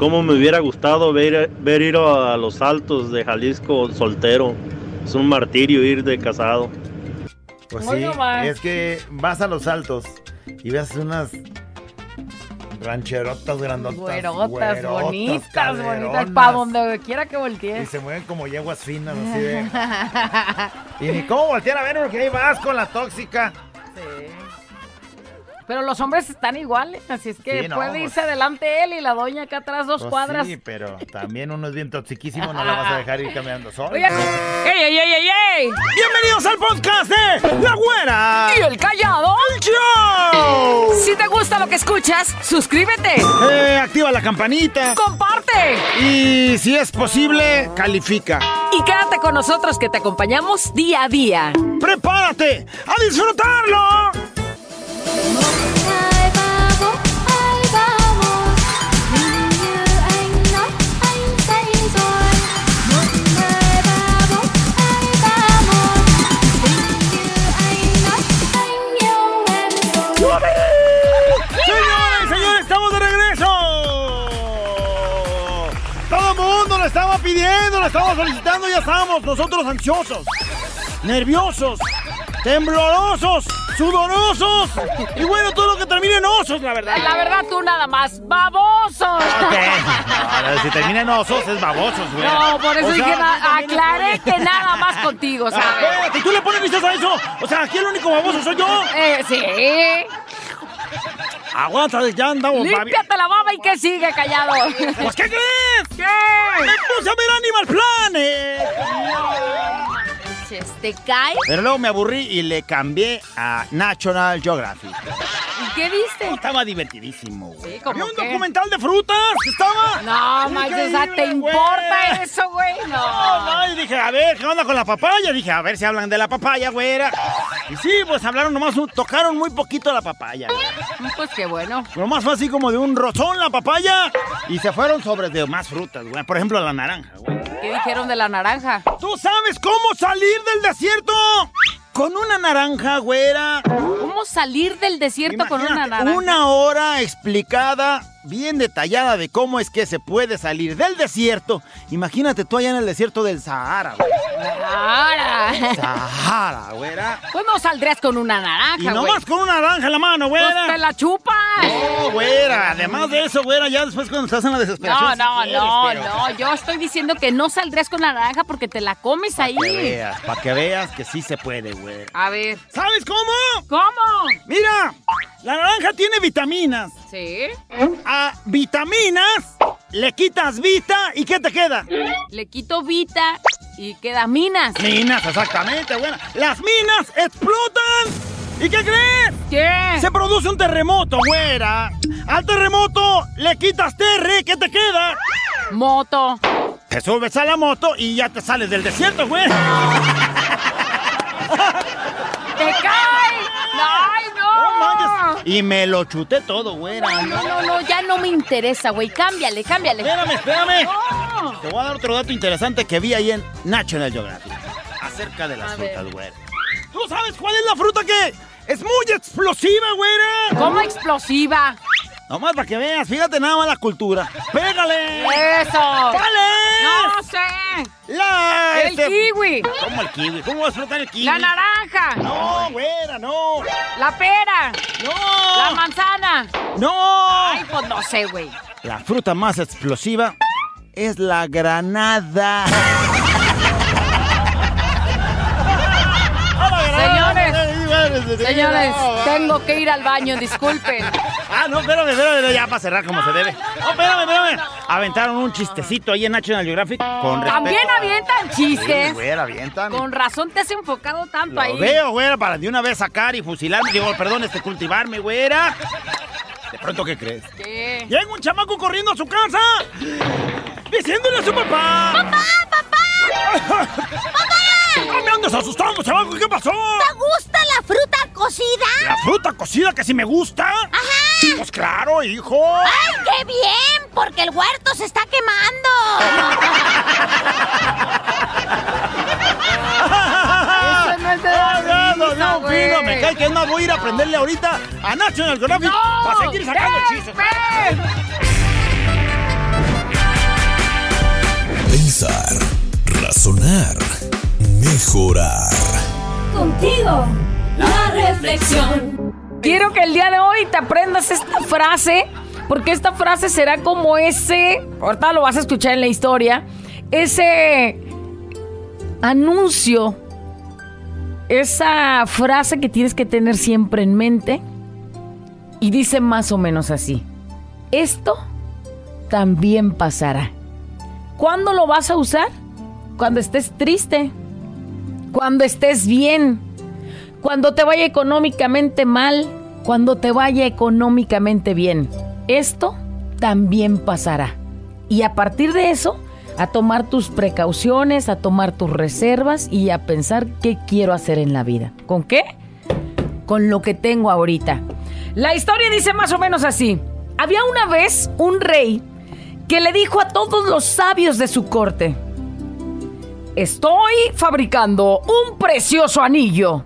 cómo me hubiera gustado ver, ver ir a los altos de Jalisco soltero. Es un martirio ir de casado. Pues sí, es que vas a los altos y ves unas rancherotas grandotas. Güerotas, güerotas, bonitas, bonitas. Para donde quiera que Y voltees. se mueven como yeguas finas, así de... y ni cómo voltear a ver porque ahí vas con la tóxica. Pero los hombres están iguales, así es que Sí, no, puede pues- irse adelante él y la doña acá atrás dos Pues cuadras. Sí, pero también uno es bien toxiquísimo, no la vas a dejar ir caminando solo. ¡Ey, ey, ey, ey, ey! Bienvenidos al podcast de La Güera. ¿Y el callado? ¡Show! Si te gusta lo que escuchas, suscríbete, Eh, activa la campanita comparte y si es posible, califica. y quédate con nosotros que te acompañamos día a día. ¡Prepárate a disfrutarlo! Pidiendo, lo estaba solicitando, ya estamos nosotros ansiosos, nerviosos, temblorosos, sudorosos y bueno, todo lo que termine en osos, la verdad. La verdad, tú nada más, baboso. Ahora, si termina en osos, es babosos, güey. No, por eso O dije, aclaré que nada más contigo, ¿sabes? espérate, ¿y tú le pones vistas a eso? O sea, aquí el único baboso soy yo. Eh, sí. Aguanta, ya andamos. Límpiate la baba y que sigue callado. Pues, ¿qué crees? ¿Qué? ¡Me puse a ver Animal Planet! ¿Te cae? Pero luego me aburrí y le cambié a National Geographic. ¿Y qué viste? Estaba divertidísimo, güey. Sí, ¿cómo Había un qué? documental de frutas estaba. No, manches, o sea, ¿te güey. importa eso, güey? No, No. no, y dije, a ver, ¿qué onda con la papaya? Dije, a ver si hablan de la papaya, güera. Y sí, pues hablaron nomás, un- tocaron muy poquito la papaya. güey. Pues qué bueno. Nomás fue así como de un rozón la papaya. Y se fueron sobre de más frutas, güey. Por ejemplo, la naranja, güey. ¿Qué dijeron de la naranja? ¿Tú sabes cómo salir del desierto? Con una naranja, güera. ¿Cómo salir del desierto con una naranja? Una hora explicada, bien detallada de cómo es que se puede salir del desierto. Imagínate tú allá en el desierto del Sahara, güey. Ahora. Sahara, güera. Pues no saldrías con una naranja, Y güey. nomás con una naranja en la mano, Pues te güera. la chupas. No, güera. Además de eso, güera, ya después cuando estás en la desesperación. No, no, quieres, no, pero- no. Yo estoy diciendo que no saldrías con la naranja porque te la comes ahí. Para que veas, para que veas que sí se puede, güey. A ver. ¿Sabes cómo? ¿Cómo? Mira, la naranja tiene vitaminas. ¿Sí? A vitaminas le quitas vita y ¿qué te queda? Le quito vita y queda minas. Minas, exactamente, buena. Las minas explotan. ¿Y qué crees? ¿Qué? Se produce un terremoto, güera. Al terremoto le quitas terre, ¿qué te queda? Moto. Te subes a la moto y ya te sales del desierto, güera. ¡Te cae! Y me lo chuté todo, güera. No, no, no, ya no me interesa, güey. Cámbiale, cámbiale. Espérame, espérame. No. Te voy a dar otro dato interesante que vi ahí en National Geographic. Acerca de las A frutas, güera. ¿Tú sabes cuál es la fruta que es muy explosiva, güera? ¿Cómo explosiva? Nomás para que veas, fíjate nada más la cultura. ¡Pégale! ¡Eso! ¿Cuál es? ¡No sé! La... ¡El este- kiwi! ¿Cómo el kiwi? ¿Cómo vas a explotar el kiwi? ¡La naranja! No, güera, no. ¡La pera! No. ¡La manzana! No. Ay, pues no sé, güey. La fruta más explosiva es la granada. Señores, señores, tengo que ir al baño, disculpen. Ah, no, espérame, espérame, ya para cerrar como se debe. No, espérame, espérame. Aventaron un chistecito ahí en National Geographic con respeto. También avientan Sí, chistes. güera, avientan. Con razón te has enfocado tanto Lo ahí. veo, güera, para de una vez sacar y fusilarme. Digo, perdón, este, cultivarme, güera. ¿De pronto qué crees? ¿Qué? Llega un chamaco corriendo a su casa diciéndole a su papá. ¡Papá, papá! ¡No me andes asustando, chamaco! ¿Qué pasó? ¿Te gusta la fruta cocida? ¿La fruta cocida que sí me gusta? Ajá. Pues claro, hijo. ¡Ay, qué bien! Porque el huerto se está quemando. Eso no es de Ah, no, no, fino, me cae que es más, voy a ir a aprenderle ahorita a National Geographic ¡No! para seguir sacando ¡Ven, chistes. Ven! mejorar. Contigo, la reflexión. Quiero que el día de hoy te aprendas esta frase, porque esta frase será como ese, ahorita lo vas a escuchar en la historia, ese anuncio, esa frase que tienes que tener siempre en mente y dice más o menos así, esto también pasará. ¿Cuándo lo vas a usar? Cuando estés triste, cuando estés bien, cuando te vaya económicamente mal, cuando te vaya económicamente bien. Esto también pasará. Y a partir de eso, a tomar tus precauciones, a tomar tus reservas y a pensar qué quiero hacer en la vida. ¿Con qué? Con lo que tengo ahorita. La historia dice más o menos así. Había una vez un rey que le dijo a todos los sabios de su corte, Estoy fabricando un precioso anillo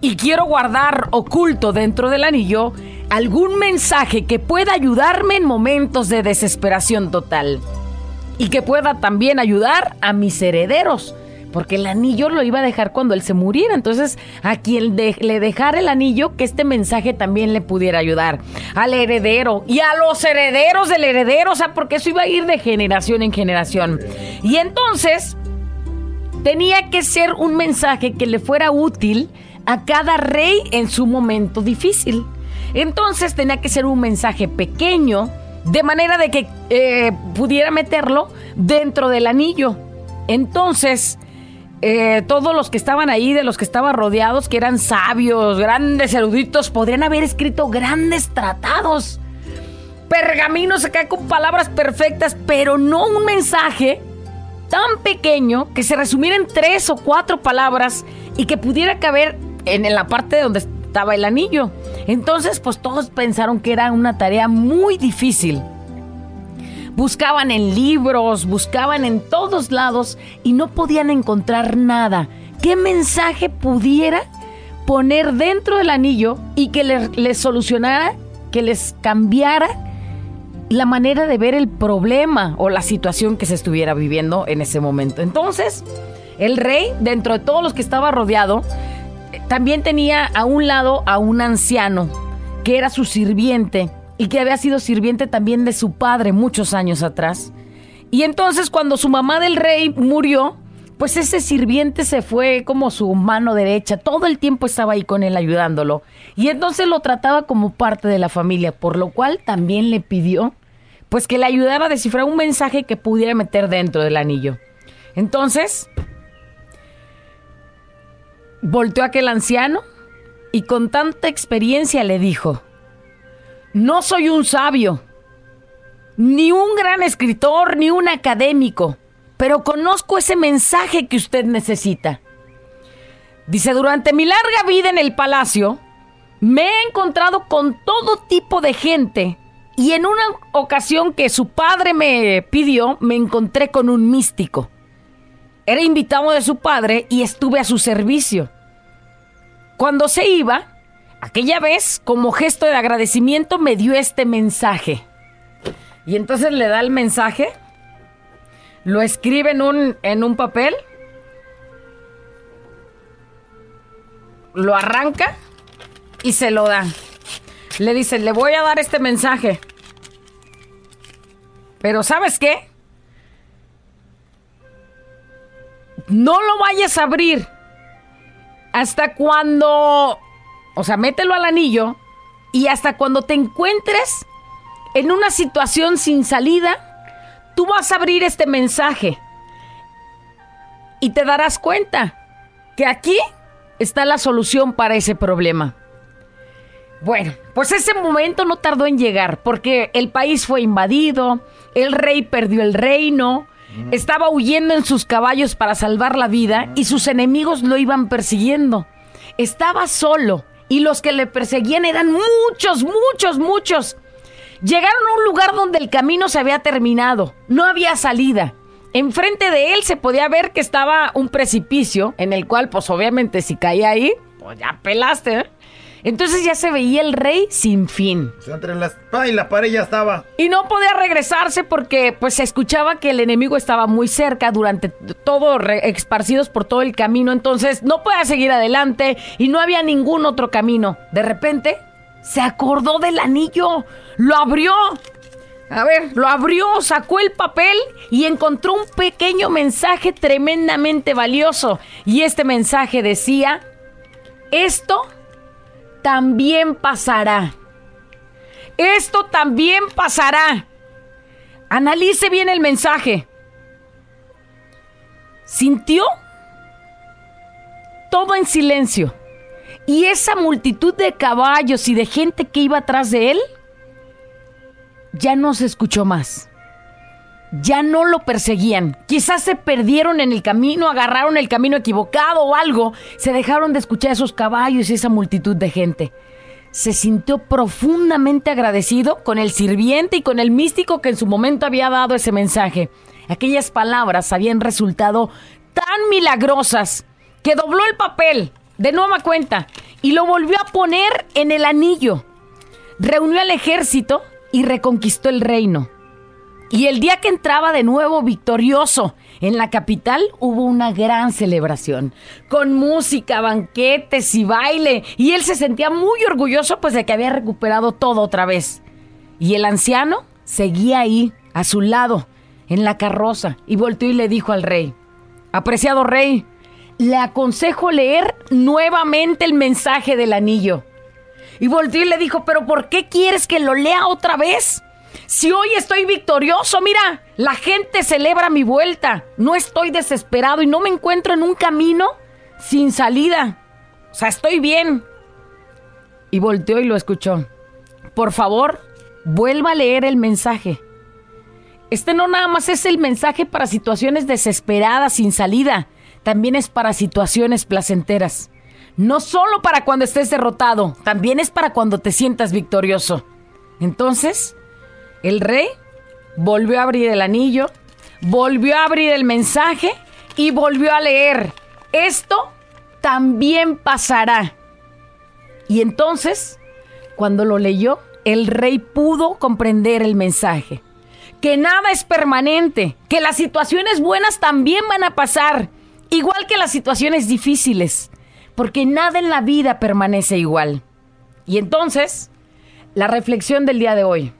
y quiero guardar oculto dentro del anillo algún mensaje que pueda ayudarme en momentos de desesperación total y que pueda también ayudar a mis herederos. Porque el anillo lo iba a dejar cuando él se muriera. Entonces, a quien le dejara el anillo, que este mensaje también le pudiera ayudar. Al heredero y a los herederos del heredero. O sea, porque eso iba a ir de generación en generación. Y entonces, tenía que ser un mensaje que le fuera útil a cada rey en su momento difícil. Entonces tenía que ser un mensaje pequeño, de manera de que eh, pudiera meterlo dentro del anillo. Entonces, eh, todos los que estaban ahí, de los que estaban rodeados, que eran sabios, grandes eruditos, podrían haber escrito grandes tratados pergaminos acá con palabras perfectas, pero no un mensaje tan pequeño que se resumiera en tres o cuatro palabras y que pudiera caber en, la parte donde estaba el anillo. Entonces, pues todos pensaron que era una tarea muy difícil. Buscaban en libros, buscaban en todos lados y no podían encontrar nada. ¿Qué mensaje pudiera poner dentro del anillo y que le- les solucionara, que les cambiara la manera de ver el problema o la situación que se estuviera viviendo en ese momento. Entonces, el rey, dentro de todos los que estaba rodeado, eh, también tenía a un lado a un anciano que era su sirviente y que había sido sirviente también de su padre muchos años atrás. Y entonces cuando su mamá del rey murió, pues ese sirviente se fue como su mano derecha, todo el tiempo estaba ahí con él ayudándolo. Y entonces lo trataba como parte de la familia, por lo cual también le pidió pues que le ayudara a descifrar un mensaje que pudiera meter dentro del anillo. Entonces, volteó a aquel anciano y con tanta experiencia le dijo, no soy un sabio, ni un gran escritor, ni un académico, pero conozco ese mensaje que usted necesita. Dice, durante mi larga vida en el palacio, me he encontrado con todo tipo de gente y en una ocasión que su padre me pidió, me encontré con un místico. Era invitado de su padre y estuve a su servicio. Cuando se iba, aquella vez, como gesto de agradecimiento, me dio este mensaje. Y entonces le da el mensaje, lo escribe en un, en un papel, lo arranca y se lo da. Le dice, le voy a dar este mensaje. Pero ¿sabes qué? No lo vayas a abrir hasta cuando... O sea, mételo al anillo y hasta cuando te encuentres en una situación sin salida, tú vas a abrir este mensaje y te darás cuenta que aquí está la solución para ese problema. Bueno, pues ese momento no tardó en llegar, porque el país fue invadido, el rey perdió el reino, estaba huyendo en sus caballos para salvar la vida y sus enemigos lo iban persiguiendo. Estaba solo y los que le perseguían eran muchos, muchos, muchos. Llegaron a un lugar donde el camino se había terminado, no había salida. Enfrente de él se podía ver que estaba un precipicio en el cual, pues obviamente si caía ahí, pues ya pelaste. ¿eh? Entonces ya se veía el rey sin fin. O sea, entre la espada y la pared ya estaba. Y no podía regresarse porque pues se escuchaba que el enemigo estaba muy cerca durante todo, esparcidos por todo el camino. Entonces no podía seguir adelante y no había ningún otro camino. De repente se acordó del anillo, lo abrió. A ver, lo abrió, sacó el papel y encontró un pequeño mensaje tremendamente valioso. Y este mensaje decía, esto también pasará. Esto también pasará. Analice bien el mensaje. Sintió todo en silencio. Y esa multitud de caballos y de gente que iba atrás de él ya no se escuchó más. Ya no lo perseguían. Quizás se perdieron en el camino, agarraron el camino equivocado o algo. Se dejaron de escuchar esos caballos y esa multitud de gente se sintió profundamente agradecido con el sirviente y con el místico que en su momento había dado ese mensaje. Aquellas palabras habían resultado tan milagrosas que dobló el papel de nueva cuenta y lo volvió a poner en el anillo. Reunió al ejército y reconquistó el reino. Y el día que entraba de nuevo victorioso en la capital hubo una gran celebración, con música, banquetes y baile, y él se sentía muy orgulloso pues de que había recuperado todo otra vez. Y el anciano seguía ahí, a su lado, en la carroza, y volteó y le dijo al rey, apreciado rey, le aconsejo leer nuevamente el mensaje del anillo. Y volteó y le dijo, pero ¿por qué quieres que lo lea otra vez? Si hoy estoy victorioso, mira, la gente celebra mi vuelta. No estoy desesperado y no me encuentro en un camino sin salida. O sea, estoy bien. Y volteó y lo escuchó. Por favor, vuelva a leer el mensaje. Este no nada más es el mensaje para situaciones desesperadas sin salida, también es para situaciones placenteras. No solo para cuando estés derrotado, también es para cuando te sientas victorioso. Entonces, el rey volvió a abrir el anillo, volvió a abrir el mensaje y volvió a leer. Esto también pasará. Y entonces, cuando lo leyó, el rey pudo comprender el mensaje. Que nada es permanente, que las situaciones buenas también van a pasar, igual que las situaciones difíciles, porque nada en la vida permanece igual. Y entonces, la reflexión del día de hoy.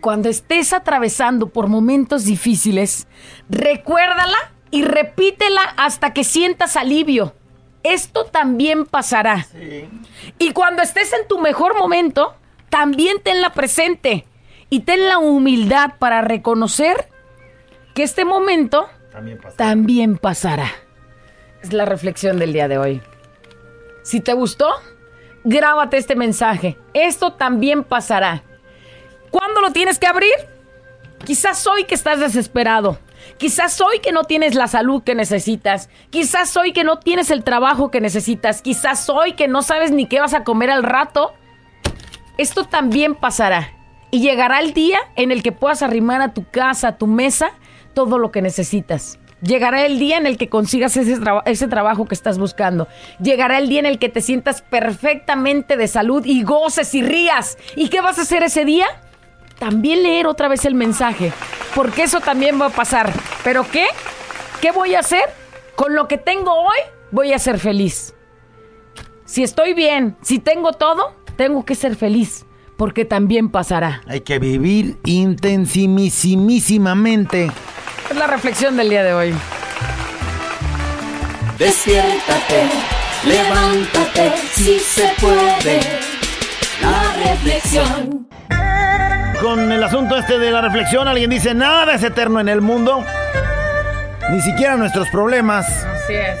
Cuando estés atravesando por momentos difíciles, recuérdala y repítela hasta que sientas alivio. Esto también pasará. Y cuando estés en tu mejor momento, también tenla presente y ten la humildad para reconocer que este momento también pasará. Es la reflexión del día de hoy. Si te gustó, grábate este mensaje. Esto también pasará. ¿Cuándo lo tienes que abrir? Quizás hoy que estás desesperado. Quizás hoy que no tienes la salud que necesitas. Quizás hoy que no tienes el trabajo que necesitas. Quizás hoy que no sabes ni qué vas a comer al rato. Esto también pasará. Y llegará el día en el que puedas arrimar a tu casa, a tu mesa, todo lo que necesitas. Llegará el día en el que consigas ese, traba- ese trabajo que estás buscando. Llegará el día en el que te sientas perfectamente de salud y goces y rías. ¿Y qué vas a hacer ese día? También leer otra vez el mensaje. Porque eso también va a pasar. ¿Pero qué? ¿Qué voy a hacer? Con lo que tengo hoy, voy a ser feliz. Si estoy bien, si tengo todo, tengo que ser feliz. Porque también pasará. Hay que vivir intensimísimamente. Es la reflexión del día de hoy. Despiértate, levántate, si se puede. La reflexión. Con el asunto este de la reflexión, alguien dice, nada es eterno en el mundo. Ni siquiera nuestros problemas. Así es.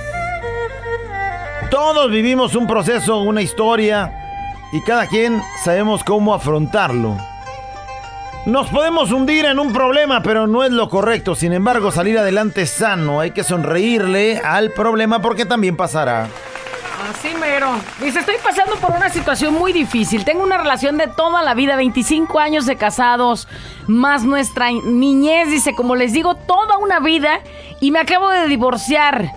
Todos vivimos un proceso, una historia, y cada quien sabemos cómo afrontarlo. Nos podemos hundir en un problema, pero no es lo correcto. Sin embargo, salir adelante sano. Hay que sonreírle al problema porque también pasará. Así mero. Dice, estoy pasando por una situación muy difícil. Tengo una relación de toda la vida, 25 años de casados, más nuestra niñez, dice, como les digo, toda una vida y me acabo de divorciar.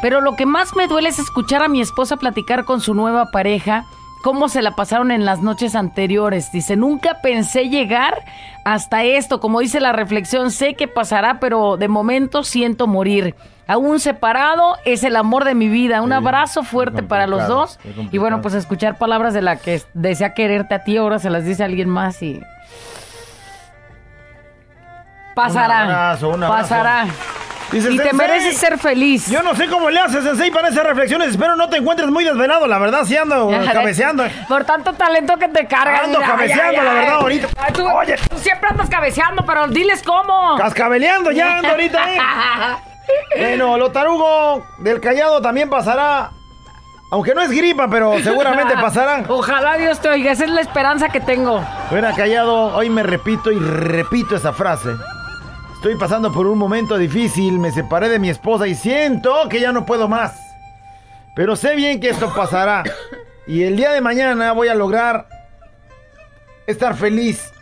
Pero lo que más me duele es escuchar a mi esposa platicar con su nueva pareja cómo se la pasaron en las noches anteriores. Dice, nunca pensé llegar hasta esto. Como dice la reflexión, sé que pasará, pero de momento siento morir. Aún separado es el amor de mi vida. Un abrazo fuerte para los dos. Y bueno, pues escuchar palabras de la que desea quererte a ti, ahora se las dice alguien más y... Pasará. Un abrazo, un abrazo. Pasará. Dice y te mereces ser feliz. Yo no sé cómo le haces, Sensei, para esas reflexiones. Espero no te encuentres muy desvelado, la verdad, sí ando cabeceando. Por tanto talento que te cargas. Ando mira, cabeceando, la verdad, ahorita. Tú, Oye. tú siempre andas cabeceando, pero diles cómo. Cascabeleando ya ando ahorita, ¿eh? Bueno, lo tarugo del callado también pasará. Aunque no es gripa, pero seguramente pasará. Ojalá Dios te oiga, esa es la esperanza que tengo. Fuera callado, hoy me repito y repito esa frase. Estoy pasando por un momento difícil, me separé de mi esposa y siento que ya no puedo más. Pero sé bien que esto pasará. Y el día de mañana voy a lograr estar feliz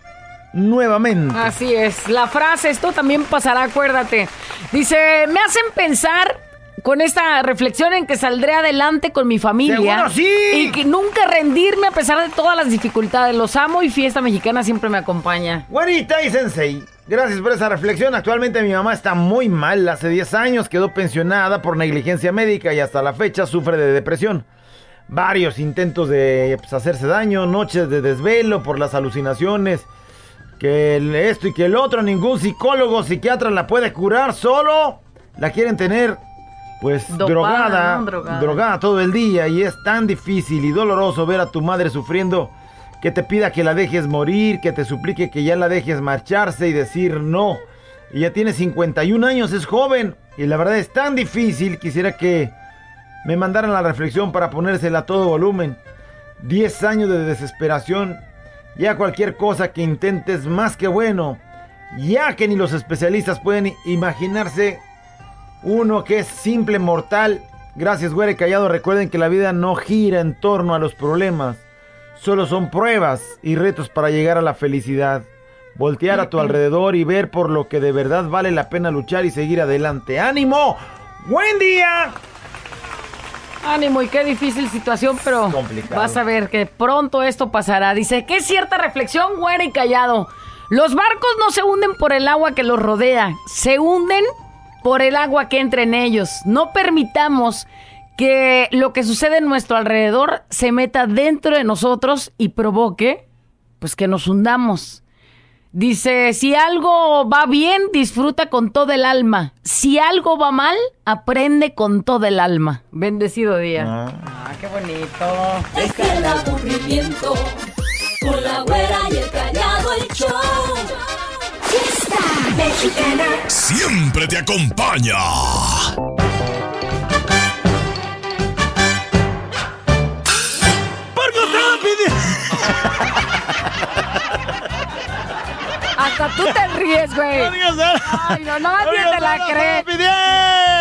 nuevamente. Así es, la frase, esto también pasará, acuérdate. Dice, me hacen pensar con esta reflexión en que saldré adelante con mi familia. ¡Seguro sí! Y que nunca rendirme a pesar de todas las dificultades. Los amo y fiesta mexicana siempre me acompaña. Güerita y Sensei, gracias por esa reflexión. Actualmente mi mamá está muy mal. Hace 10 años quedó pensionada por negligencia médica y hasta la fecha sufre de depresión. Varios intentos de pues, hacerse daño, noches de desvelo por las alucinaciones, que el- esto y que el otro, ningún psicólogo, psiquiatra la puede curar, solo la quieren tener pues Dopada, drogada, ¿no? Drogada. drogada todo el día y es tan difícil y doloroso ver a tu madre sufriendo que te pida que la dejes morir, que te suplique que ya la dejes marcharse y decir no. Ella tiene 51 años, es joven y la verdad es tan difícil, quisiera que me mandaran la reflexión para ponérsela a todo volumen. 10 años de desesperación, ya cualquier cosa que intentes más que bueno, ya que ni los especialistas pueden imaginarse uno que es simple mortal. Gracias, güere callado. Recuerden que la vida no gira en torno a los problemas. Solo son pruebas y retos para llegar a la felicidad. Voltear a tu alrededor y ver por lo que de verdad vale la pena luchar y seguir adelante. ¡Ánimo! ¡Buen día! Ánimo y qué difícil situación, pero Complicado. vas a ver que pronto esto pasará. Dice, qué cierta reflexión, güera y callado. Los barcos no se hunden por el agua que los rodea, se hunden por el agua que entra en ellos. No permitamos que lo que sucede en nuestro alrededor se meta dentro de nosotros y provoque, pues que nos hundamos. Dice, si algo va bien, disfruta con todo el alma. Si algo va mal, aprende con todo el alma. Bendecido día. Ah, qué bonito. Deja el aburrimiento con la güera y el callado el show. Mexicana. Siempre te acompaña. Porque usted pidió. Hasta tú te ríes, güey. Ay, no, nadie te la cree.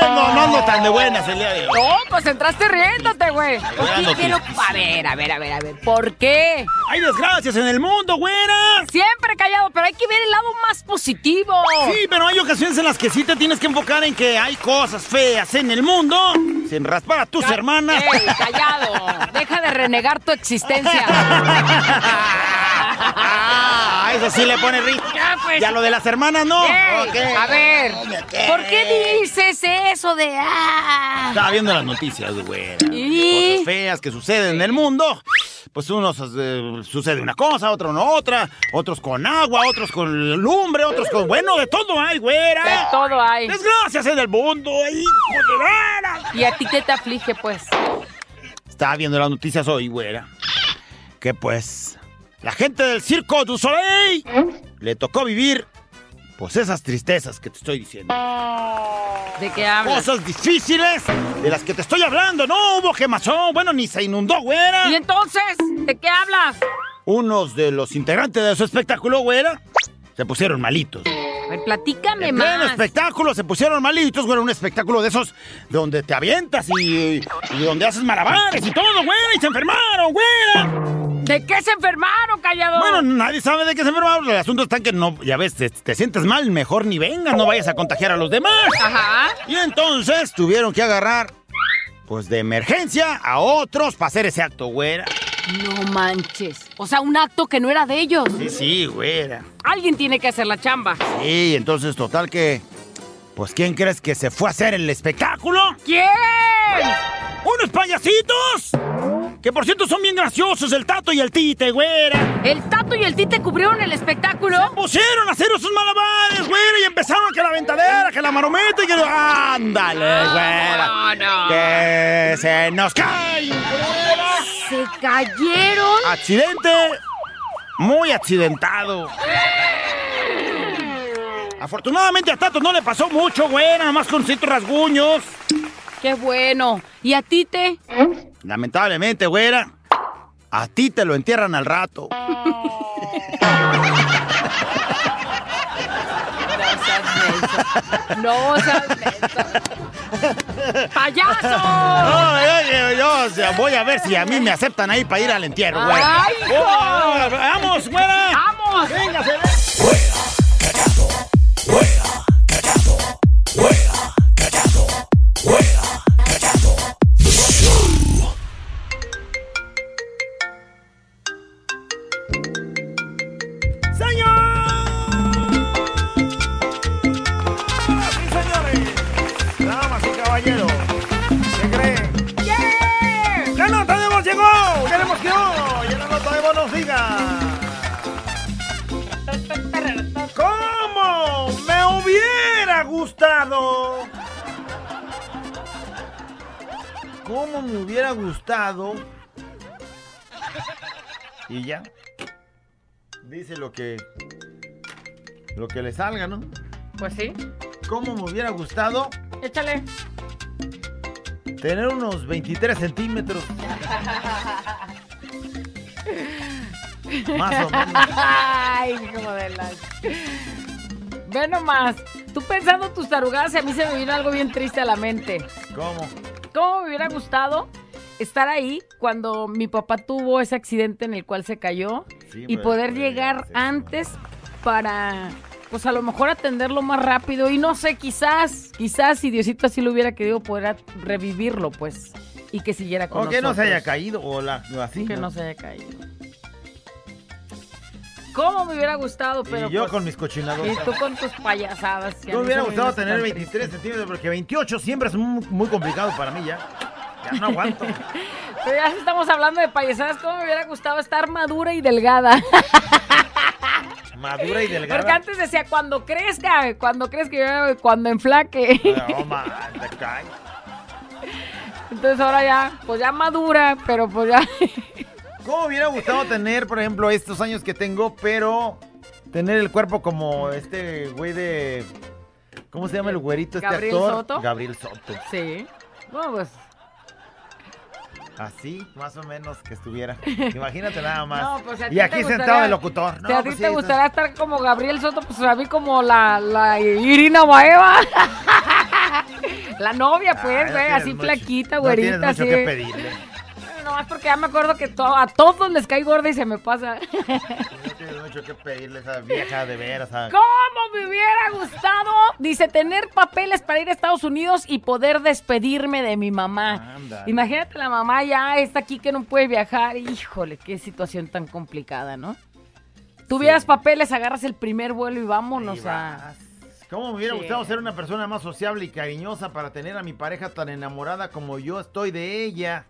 No, no ando tan de buenas el día de hoy. No, pues entraste riéndote, güey. dar ¿Por qué noticias. quiero- A ver, a ver, a ver, a ver. ¿Por qué? Hay desgracias en el mundo, güera. Siempre callado, pero hay que ver el lado más positivo. Sí, pero hay ocasiones en las que sí te tienes que enfocar en que hay cosas feas en el mundo sin raspar a tus hermanas. Ey, callado. Deja de renegar tu existencia. Ah, eso sí le pone risa. Ya, pues. Ya lo de las hermanas, no. Ey, Ok. A ver, ¿por qué dices eso de ah? Estaba viendo las noticias, güera. ¿Y? Cosas feas que suceden en el mundo. Pues unos eh, sucede una cosa, otro no otra, otros con agua, otros con lumbre, otros con... Bueno, de todo hay, güera. De todo hay. Desgracias en el mundo, hijo de veras. ¿Y a ti qué te aflige, pues? Estaba viendo las noticias hoy, güera. Que pues, la gente del Circo du Soleil le tocó vivir, pues esas tristezas que te estoy diciendo. ¿De qué hablas? Cosas difíciles de las que te estoy hablando. No hubo quemazón, bueno, ni se inundó, güera. ¿Y entonces? ¿De qué hablas? Unos de los integrantes de su espectáculo, güera, se pusieron malitos. A ver, platícame En más. espectáculo se pusieron malitos, güera. Un espectáculo de esos donde te avientas y, y donde haces malabares y todo, güera. Y se enfermaron, güera. ¿De qué se enfermaron, callado? Bueno, nadie sabe de qué se enfermaron. El asunto está en que no, ya ves, te, te sientes mal, mejor ni vengas, no vayas a contagiar a los demás. Ajá. Y entonces tuvieron que agarrar, pues de emergencia, a otros para hacer ese acto, güera. No manches. O sea, un acto que no era de ellos. Sí, sí, güera. Alguien tiene que hacer la chamba. Sí, entonces total que... Pues ¿quién crees que se fue a hacer el espectáculo? ¿Quién? ¡Unos payasitos! Que por cierto son bien graciosos, el Tato y el Tite, güera. ¿El Tato y el Tite cubrieron el espectáculo? Pusieron a hacer esos malabares, güera, y empezaron que la ventadera, que la marometa y que... ¡Ándale, güera! No, no. ¡Que se nos cae! ¿Se cayeron? Accidente muy accidentado. Afortunadamente a Tato no le pasó mucho, güera, nomás con ciertos rasguños. Qué bueno. ¿Y a Tite? Lamentablemente, güera, a ti te lo entierran al rato. No seas. ¡Payaso! Ay, ay, ay, yo, o sea, voy a ver si a mí me aceptan ahí para ir al entierro, güera. ¡Ay, hijo! Oh, ¡Vamos, güera! ¡Vamos! ¡Venga, se ve! ¡Señor! Gustado? ¿Cómo me hubiera gustado? Y ya. Dice lo que. Lo que le salga, ¿no? Pues sí. ¿Cómo me hubiera gustado Échale. tener unos 23 centímetros? Más o menos. Ay, como de las... Ve nomás. Tú pensando tus tarugadas y a mí se me vino algo bien triste a la mente. ¿Cómo? ¿Cómo me hubiera gustado estar ahí cuando mi papá tuvo ese accidente en el cual se cayó Sí, y pues, poder pues, llegar sí, antes para, pues a lo mejor atenderlo más rápido y no sé, quizás, quizás si Diosito así lo hubiera querido, poder revivirlo, pues, y que siguiera con O que no se haya caído o, la, o así. Que ¿no? no se haya caído. ¿Cómo me hubiera gustado? Pero y yo pues, con mis cochinados. Y tú con tus payasadas. a Me hubiera gustado tener tan 23 tristes. centímetros porque 28 siempre es muy, muy complicado para mí ya. Ya no aguanto. Pero ya si estamos hablando de payasadas, ¿cómo me hubiera gustado estar madura y delgada? Madura y delgada. Porque antes decía, cuando crezca, cuando crezca, cuando enflaque. No, man. Entonces ahora ya, pues ya madura, pero pues ya. ¿Cómo hubiera gustado tener, por ejemplo, estos años que tengo, pero tener el cuerpo como este güey de. ¿Cómo se llama el güerito? Este ¿Gabriel actor. Soto? Gabriel Soto. Sí. Bueno, pues. Así, más o menos que estuviera. Imagínate nada más. No, pues, si a ti y aquí te sentado gustaría- el locutor. No, si a ti pues, te sí, gustaría estar como Gabriel Soto, pues a mí como la, la Irina Baeva. la novia, pues, no güey, así mucho- flaquita, no güerita, tienes mucho así. que pedirle. No, es porque ya me acuerdo que to- a todos les cae gorda y se me pasa. No tienes mucho que pedirle a esa vieja de veras. ¿Cómo me hubiera gustado? Dice, tener papeles para ir a Estados Unidos y poder despedirme de mi mamá. Ándale. Imagínate, la mamá ya está aquí que no puede viajar. Híjole, qué situación tan complicada, ¿no? Tuvieras papeles, agarras el primer vuelo y vámonos Ahí a... ¿Cómo me hubiera Sí. gustado ser una persona más sociable y cariñosa para tener a mi pareja tan enamorada como yo estoy de ella?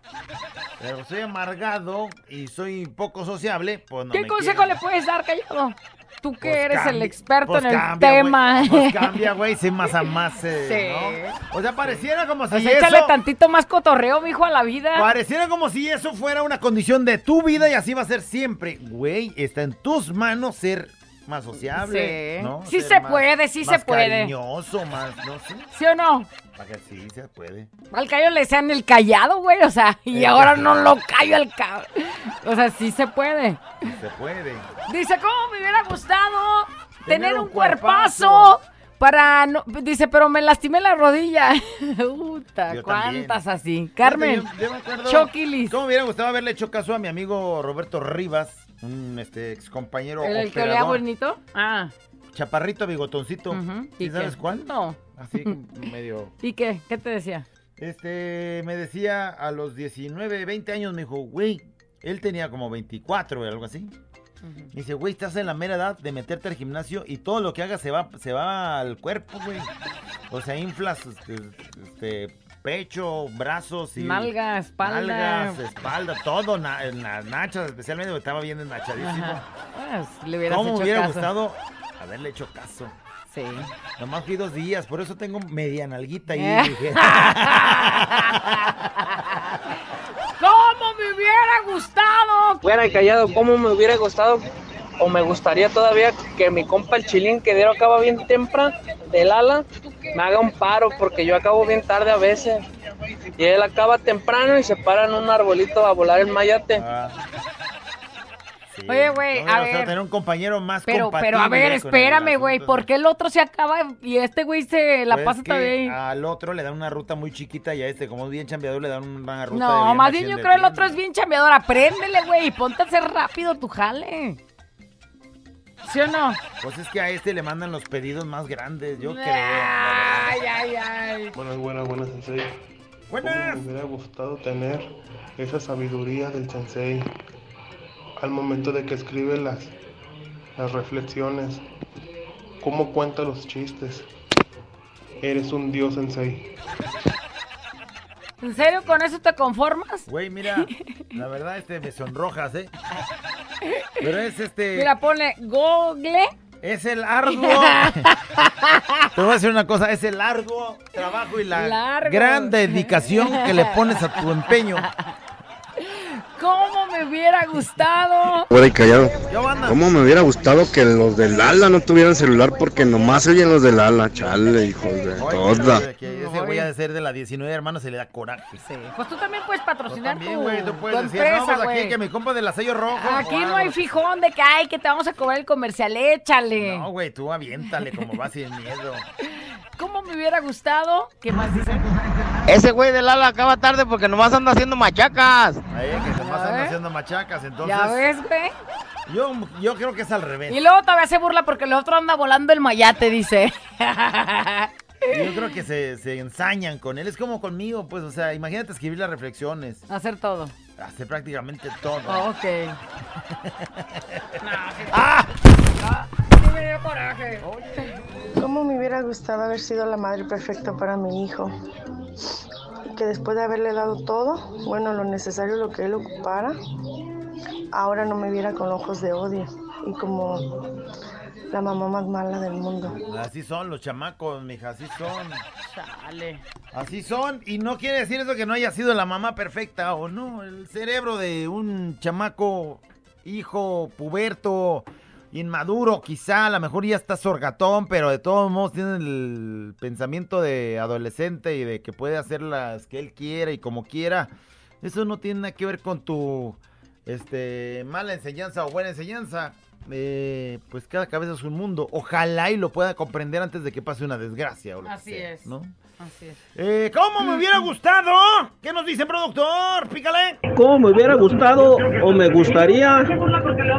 Pero soy amargado y soy poco sociable, pues no ¿Qué me consejo quieren. le puedes dar, callado? Tú que Pues eres el experto pues en el cambia, tema. Pues cambia, güey, sé más a más, eh, Sí. ¿no? O sea, pareciera como si Pues eso... échale tantito más cotorreo, mijo, a la vida. Pareciera como si eso fuera una condición de tu vida y así va a ser siempre. Güey, está en tus manos ser más sociable, Sí. ¿no? Sí Ser se más- puede, sí se más puede. cariñoso, más, no. ¿Sí o no? Para que sí se puede. Al callo le decían el callado, güey, o sea, y ahora no lo callo al cabrón. O sea, sí se puede. Sí se puede. Dice, ¿cómo me hubiera gustado tener, Tener un cuerpazo? cuerpazo. Para, no- dice, pero me lastimé la rodilla. Puta, ¿cuántas también. así? Carmen, yo- yo me acuerdo- Choquilis. ¿Cómo me hubiera gustado haberle hecho caso a mi amigo Roberto Rivas, un este ex compañero ¿El, el que olía bonito? Ah. chaparrito, bigotoncito. ujú. ¿Sí ¿Y sabes qué? cuál? No. Así medio. ¿Y qué? ¿Qué te decía? Este, me decía a los 19, 20 años, me dijo, güey, Él tenía como 24, güey, algo así. Me dice, güey, estás en la mera edad de meterte al gimnasio y todo lo que hagas se va, se va al cuerpo, güey. O sea, inflas este, este, pecho, brazos y... Nalga, espalda. Nalgas, espalda, todo, na- en las nachas, especialmente porque estaba bien enachadísimo. Pues, le ¿Cómo me hecho hubiera caso. gustado haberle hecho caso? Sí. Nomás fui dos días, por eso tengo media nalguita ahí. Eh. dije. ¿Cómo me hubiera gustado? Fuera callado, ¿cómo me hubiera gustado o me gustaría todavía que mi compa el chilín que dieron acaba bien temprano del ala me haga un paro porque yo acabo bien tarde a veces y él acaba temprano y se para en un arbolito a volar el mayate. Ah. Sí. Oye, güey, No, a ver. tener un compañero más Pero, pero a ver, el espérame, güey. ¿Por qué el otro se acaba y este güey se la Pues pasa que también? Al otro le dan una ruta muy chiquita y a este, como es bien chambeador, le dan una ruta de No, bien más bien yo creo el tiempo. otro es bien chambeador. Apréndele, güey, y ponte a hacer rápido tu jale. ¿Sí o no? Pues es que a este le mandan los pedidos más grandes, yo creo. Ay, ay, ay. Buenas, buenas, buenas, Sensei. Buenas. Me hubiera gustado tener esa sabiduría del Sensei al momento de que escribe las, las reflexiones. Cómo cuenta los chistes. Eres un dios, Sensei. ¿En serio con eso te conformas? Güey, mira, la verdad este me sonrojas, ¿eh? Pero es este... Mira, ponle Google. Es el arduo. Te voy a decir una cosa, es el arduo trabajo y la Largo. gran dedicación que le pones a tu empeño. ¿Cómo me hubiera gustado? Fuera y callado. ¿Cómo me hubiera gustado que los del ala no tuvieran celular porque nomás se oyen los del ala? Chale, hijos de toda. ese güey ha de ser de la 19 hermanos se le da coraje. Sí. Pues tú también puedes patrocinar también, tu, güey, tú tu puedes decir, empresa, no, pues aquí que mi compa de la sello rojo. Aquí no hay fijón de que, ay, que te vamos a cobrar el comercial, échale. No, güey, tú aviéntale como vas sin miedo. ¿Cómo me hubiera gustado? ¿Qué más dicen? Ese güey del ala acaba tarde porque nomás anda haciendo machacas. Ahí que ves. haciendo machacas, entonces. ¿Ya ves, güey? Yo, yo creo que es al revés. Y luego todavía se burla porque el otro anda volando el mayate, dice. Yo creo que se, se ensañan con él. Es como conmigo, pues, o sea, imagínate escribir las reflexiones. Hacer todo. Hacer prácticamente todo. Oh, ok. ¡Ah! Sí me dio coraje. ¿Cómo me hubiera gustado haber sido la madre perfecta para mi hijo? Que después de haberle dado todo, bueno, lo necesario, lo que él ocupara, ahora no me viera con ojos de odio y como la mamá más mala del mundo. Así son los chamacos, mija, así son. Chale. Así son. Y no quiere decir eso que no haya sido la mamá perfecta o no. El cerebro de un chamaco, hijo, puberto, inmaduro, quizá, a lo mejor ya está sorgatón, pero de todos modos tiene el pensamiento de adolescente y de que puede hacer las que él quiera y como quiera. Eso no tiene nada que ver con tu este mala enseñanza o buena enseñanza. Eh, pues cada cabeza es un mundo. Ojalá y lo pueda comprender antes de que pase una desgracia o lo que Así sea, es. ¿no? Así es. Eh, ¿Cómo me hubiera gustado? ¿Qué nos dice productor? Pícale. ¿Cómo me hubiera gustado o me gustaría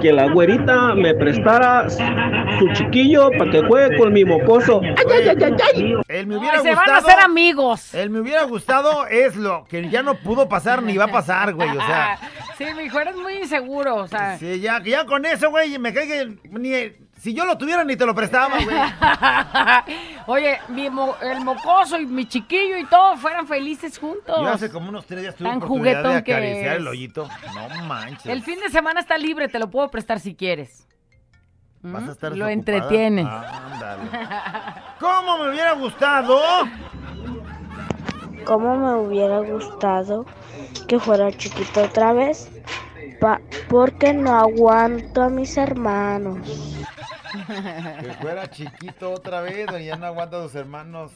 que la güerita me prestara su chiquillo para que juegue con mi mocoso? ¡Ay, ay, ay, ay, ay! Me se gustado. van a hacer amigos. El me hubiera gustado es lo que ya no pudo pasar ni va a pasar, güey. O sea, Sí, mi hijo, eres muy inseguro, o sea. sí, ya, ya con eso, güey, me cae que ni, si yo lo tuviera ni te lo prestaba, güey. Oye, mi mo- el mocoso y mi chiquillo y todo fueran felices juntos. Yo hace como unos tres días tuve Tan oportunidad de juguetón que acariciar el hoyito. No manches. El fin de semana está libre, te lo puedo prestar si quieres. Vas a estar Lo desocupada. entretiene. Ándale. ¿Cómo me hubiera gustado? Cómo me hubiera gustado que fuera chiquito otra vez, pa- porque no aguanto a mis hermanos. Que fuera chiquito otra vez, ya no aguanta a sus hermanos.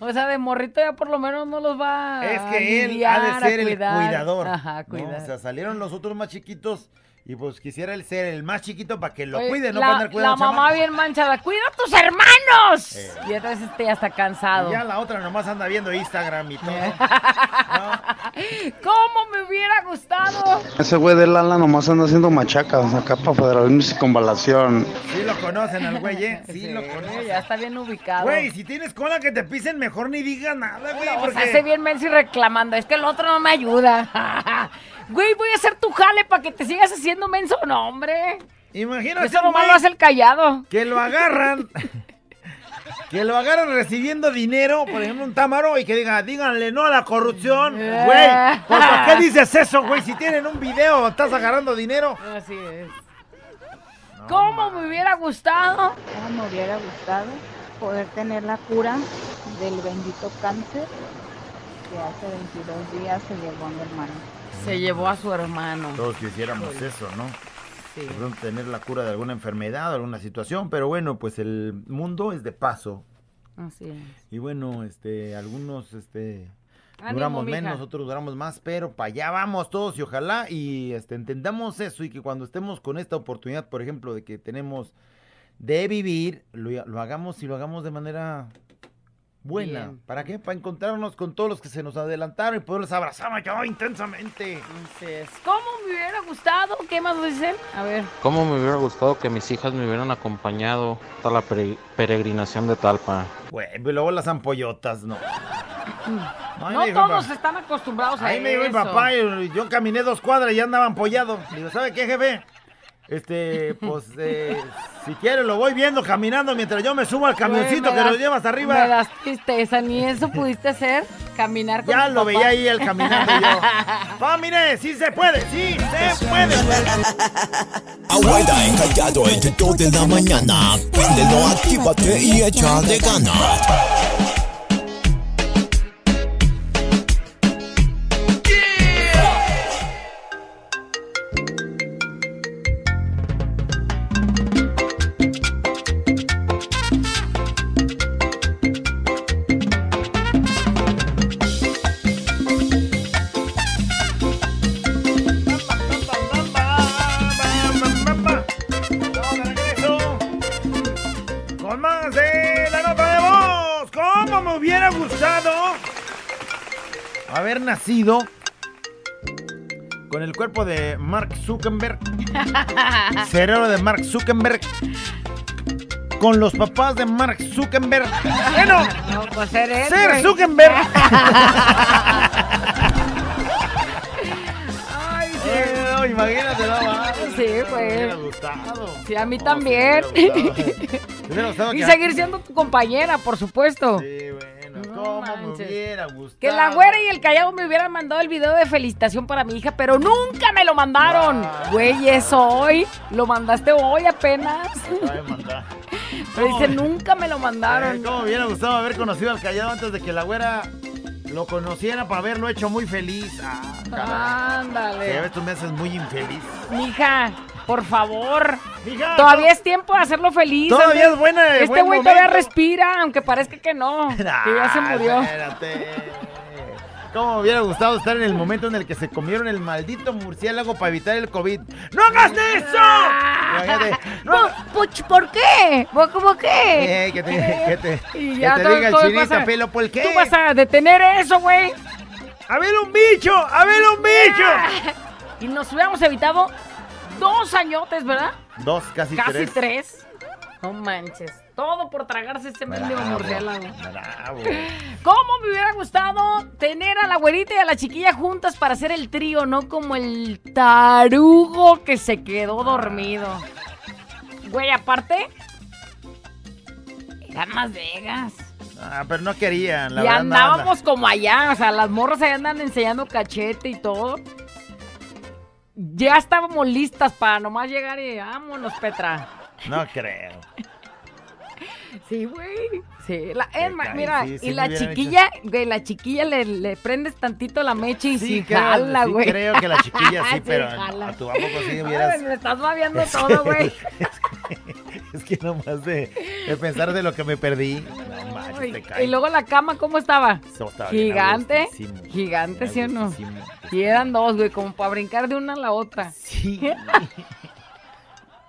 O sea, de morrito ya por lo menos no los va Es a que él lidiar, ha de ser el cuidador. Ajá. O sea, salieron los otros más chiquitos Y pues quisiera él ser el más chiquito para que lo Oye, cuide, no la, para andar cuidando la mamá chamaco. bien manchada. ¡Cuida a tus hermanos! Eh. Y entonces este ya está cansado. Y ya la otra nomás anda viendo Instagram y todo. ¿Cómo me hubiera gustado? Ese güey del ala nomás anda haciendo machacas acá para federalismo y circunvalación. Sí lo conocen al güey, ¿eh? Sí, lo conocen. Ya está bien ubicado. Güey, si tienes cola que te pisen, mejor ni digas nada, güey. Porque... sea, hace bien menso y reclamando. Es que el otro no me ayuda. Güey, voy a hacer tu jale para que te sigas haciendo menso. No, hombre. Imagínate, Eso nomás lo hace el callado. Que lo agarran. que lo agarran recibiendo dinero, por ejemplo, un támaro, y que diga, díganle no a la corrupción. Güey, ¿por qué dices eso, güey? Si tienen un video, estás agarrando dinero. Así es. ¿Cómo me hubiera gustado? ¿Cómo me hubiera gustado poder tener la cura del bendito cáncer que hace 22 días se llevó a mi hermano? Se llevó a su hermano. Todos quisiéramos eso, ¿no? Sí. De pronto tener la cura de alguna enfermedad, alguna situación, pero bueno, pues el mundo es de paso. Así es. Y bueno, este, algunos, este, Ánimo, duramos mija. menos, otros duramos más, pero para allá vamos todos y ojalá y este, entendamos eso y que cuando estemos con esta oportunidad, por ejemplo, de que tenemos de vivir, lo, lo hagamos y lo hagamos de manera buena. Bien. ¿Para qué? Para encontrarnos con todos los que se nos adelantaron y poderlos abrazar yo intensamente. Así es. ¿Cómo me hubiera gustado? ¿Qué más dicen? A ver. ¿Cómo me hubiera gustado que mis hijas me hubieran acompañado hasta la pere- peregrinación de Talpa? Güey, pero luego las ampollotas, no. Ay, No todos están acostumbrados a Ahí me dijo mi eso. papá, y yo caminé dos cuadras y ya andaba ampollado. Digo, ¿sabe qué, jefe? Este, pues, eh, si quiere lo voy viendo caminando mientras yo me subo al camioncito Güey, me que das- nos lleva hasta arriba. Me das tristeza, ni eso pudiste hacer, caminar con Ya lo papá. veía ahí el caminando yo. Pa, mire, sí se puede, sí se puede. Abuela encallado entre 2 de la mañana. Préndelo, actívate y échale ganas. Nacido con el cuerpo de Mark Zuckerberg? Cerebro de Mark Zuckerberg. Con los papás de Mark Zuckerberg. Bueno, No, pues ser güey. Zuckerberg. Ay, sí. Eh, imagínate, no, va. Sí, Me güey. hubiera gustado. Sí, a mí también. Me gustado y seguir siendo tu compañera, por supuesto. Sí, hubiera gustado? Que la güera y el callado me hubieran mandado el video de felicitación para mi hija, pero nunca me lo mandaron. Güey, eso hoy. Lo mandaste hoy apenas. Pero dice, nunca me lo Eh, mandaron. ¿Cómo me hubiera gustado haber conocido al callado antes de que la güera lo conociera para haberlo hecho muy feliz? Ah, Ándale. ves, tú me haces muy infeliz. Mija, por favor. Todavía no- es tiempo de hacerlo feliz. Todavía es buena- Este buen güey todavía momento. respira, aunque parezca que no. que ya se Ah, murió. Espérate. ¿Cómo me hubiera gustado estar en el momento en el que se comieron el maldito murciélago para evitar el COVID? ¡No hagas eso! Imagínate, no hagas- Puch, ¿Por qué? ¿Por- ¿Cómo qué? Eh, que te, que te, Y que ya te todo- diga el todo pelo, ¿por qué? Tú vas a detener eso, güey. ¡A ver un bicho! ¡A ver un bicho! Y nos hubiéramos evitado dos añotes, ¿verdad? Dos, casi, Casi tres. tres. No manches. Todo por tragarse este mendigo murciélago. bravo. ¿Cómo me hubiera gustado tener a la güerita y a la chiquilla juntas para hacer el trío, no como el tarugo que se quedó dormido? Güey, aparte, eran Las Vegas. Ah, pero no querían, la y verdad. nada. andábamos como allá, o sea, las morras ahí andan enseñando cachete y todo. Ya estábamos listas para nomás llegar y vámonos, Petra. No creo. Sí, güey. Sí, la, es más, cae, mira, sí, sí y la chiquilla, güey, la chiquilla le, le prendes tantito la mecha y sí, creo, jala, sí güey. creo que la chiquilla sí, pero a tu poco sí hubieras... Ay, me estás babeando todo, güey. Es que nomás de, de pensar de lo que me perdí. No manches. Te cae. y luego la cama, ¿cómo estaba? Gigante. Gigante, ¿sí o no? Y eran dos, güey, como para brincar de una a la otra. Sí.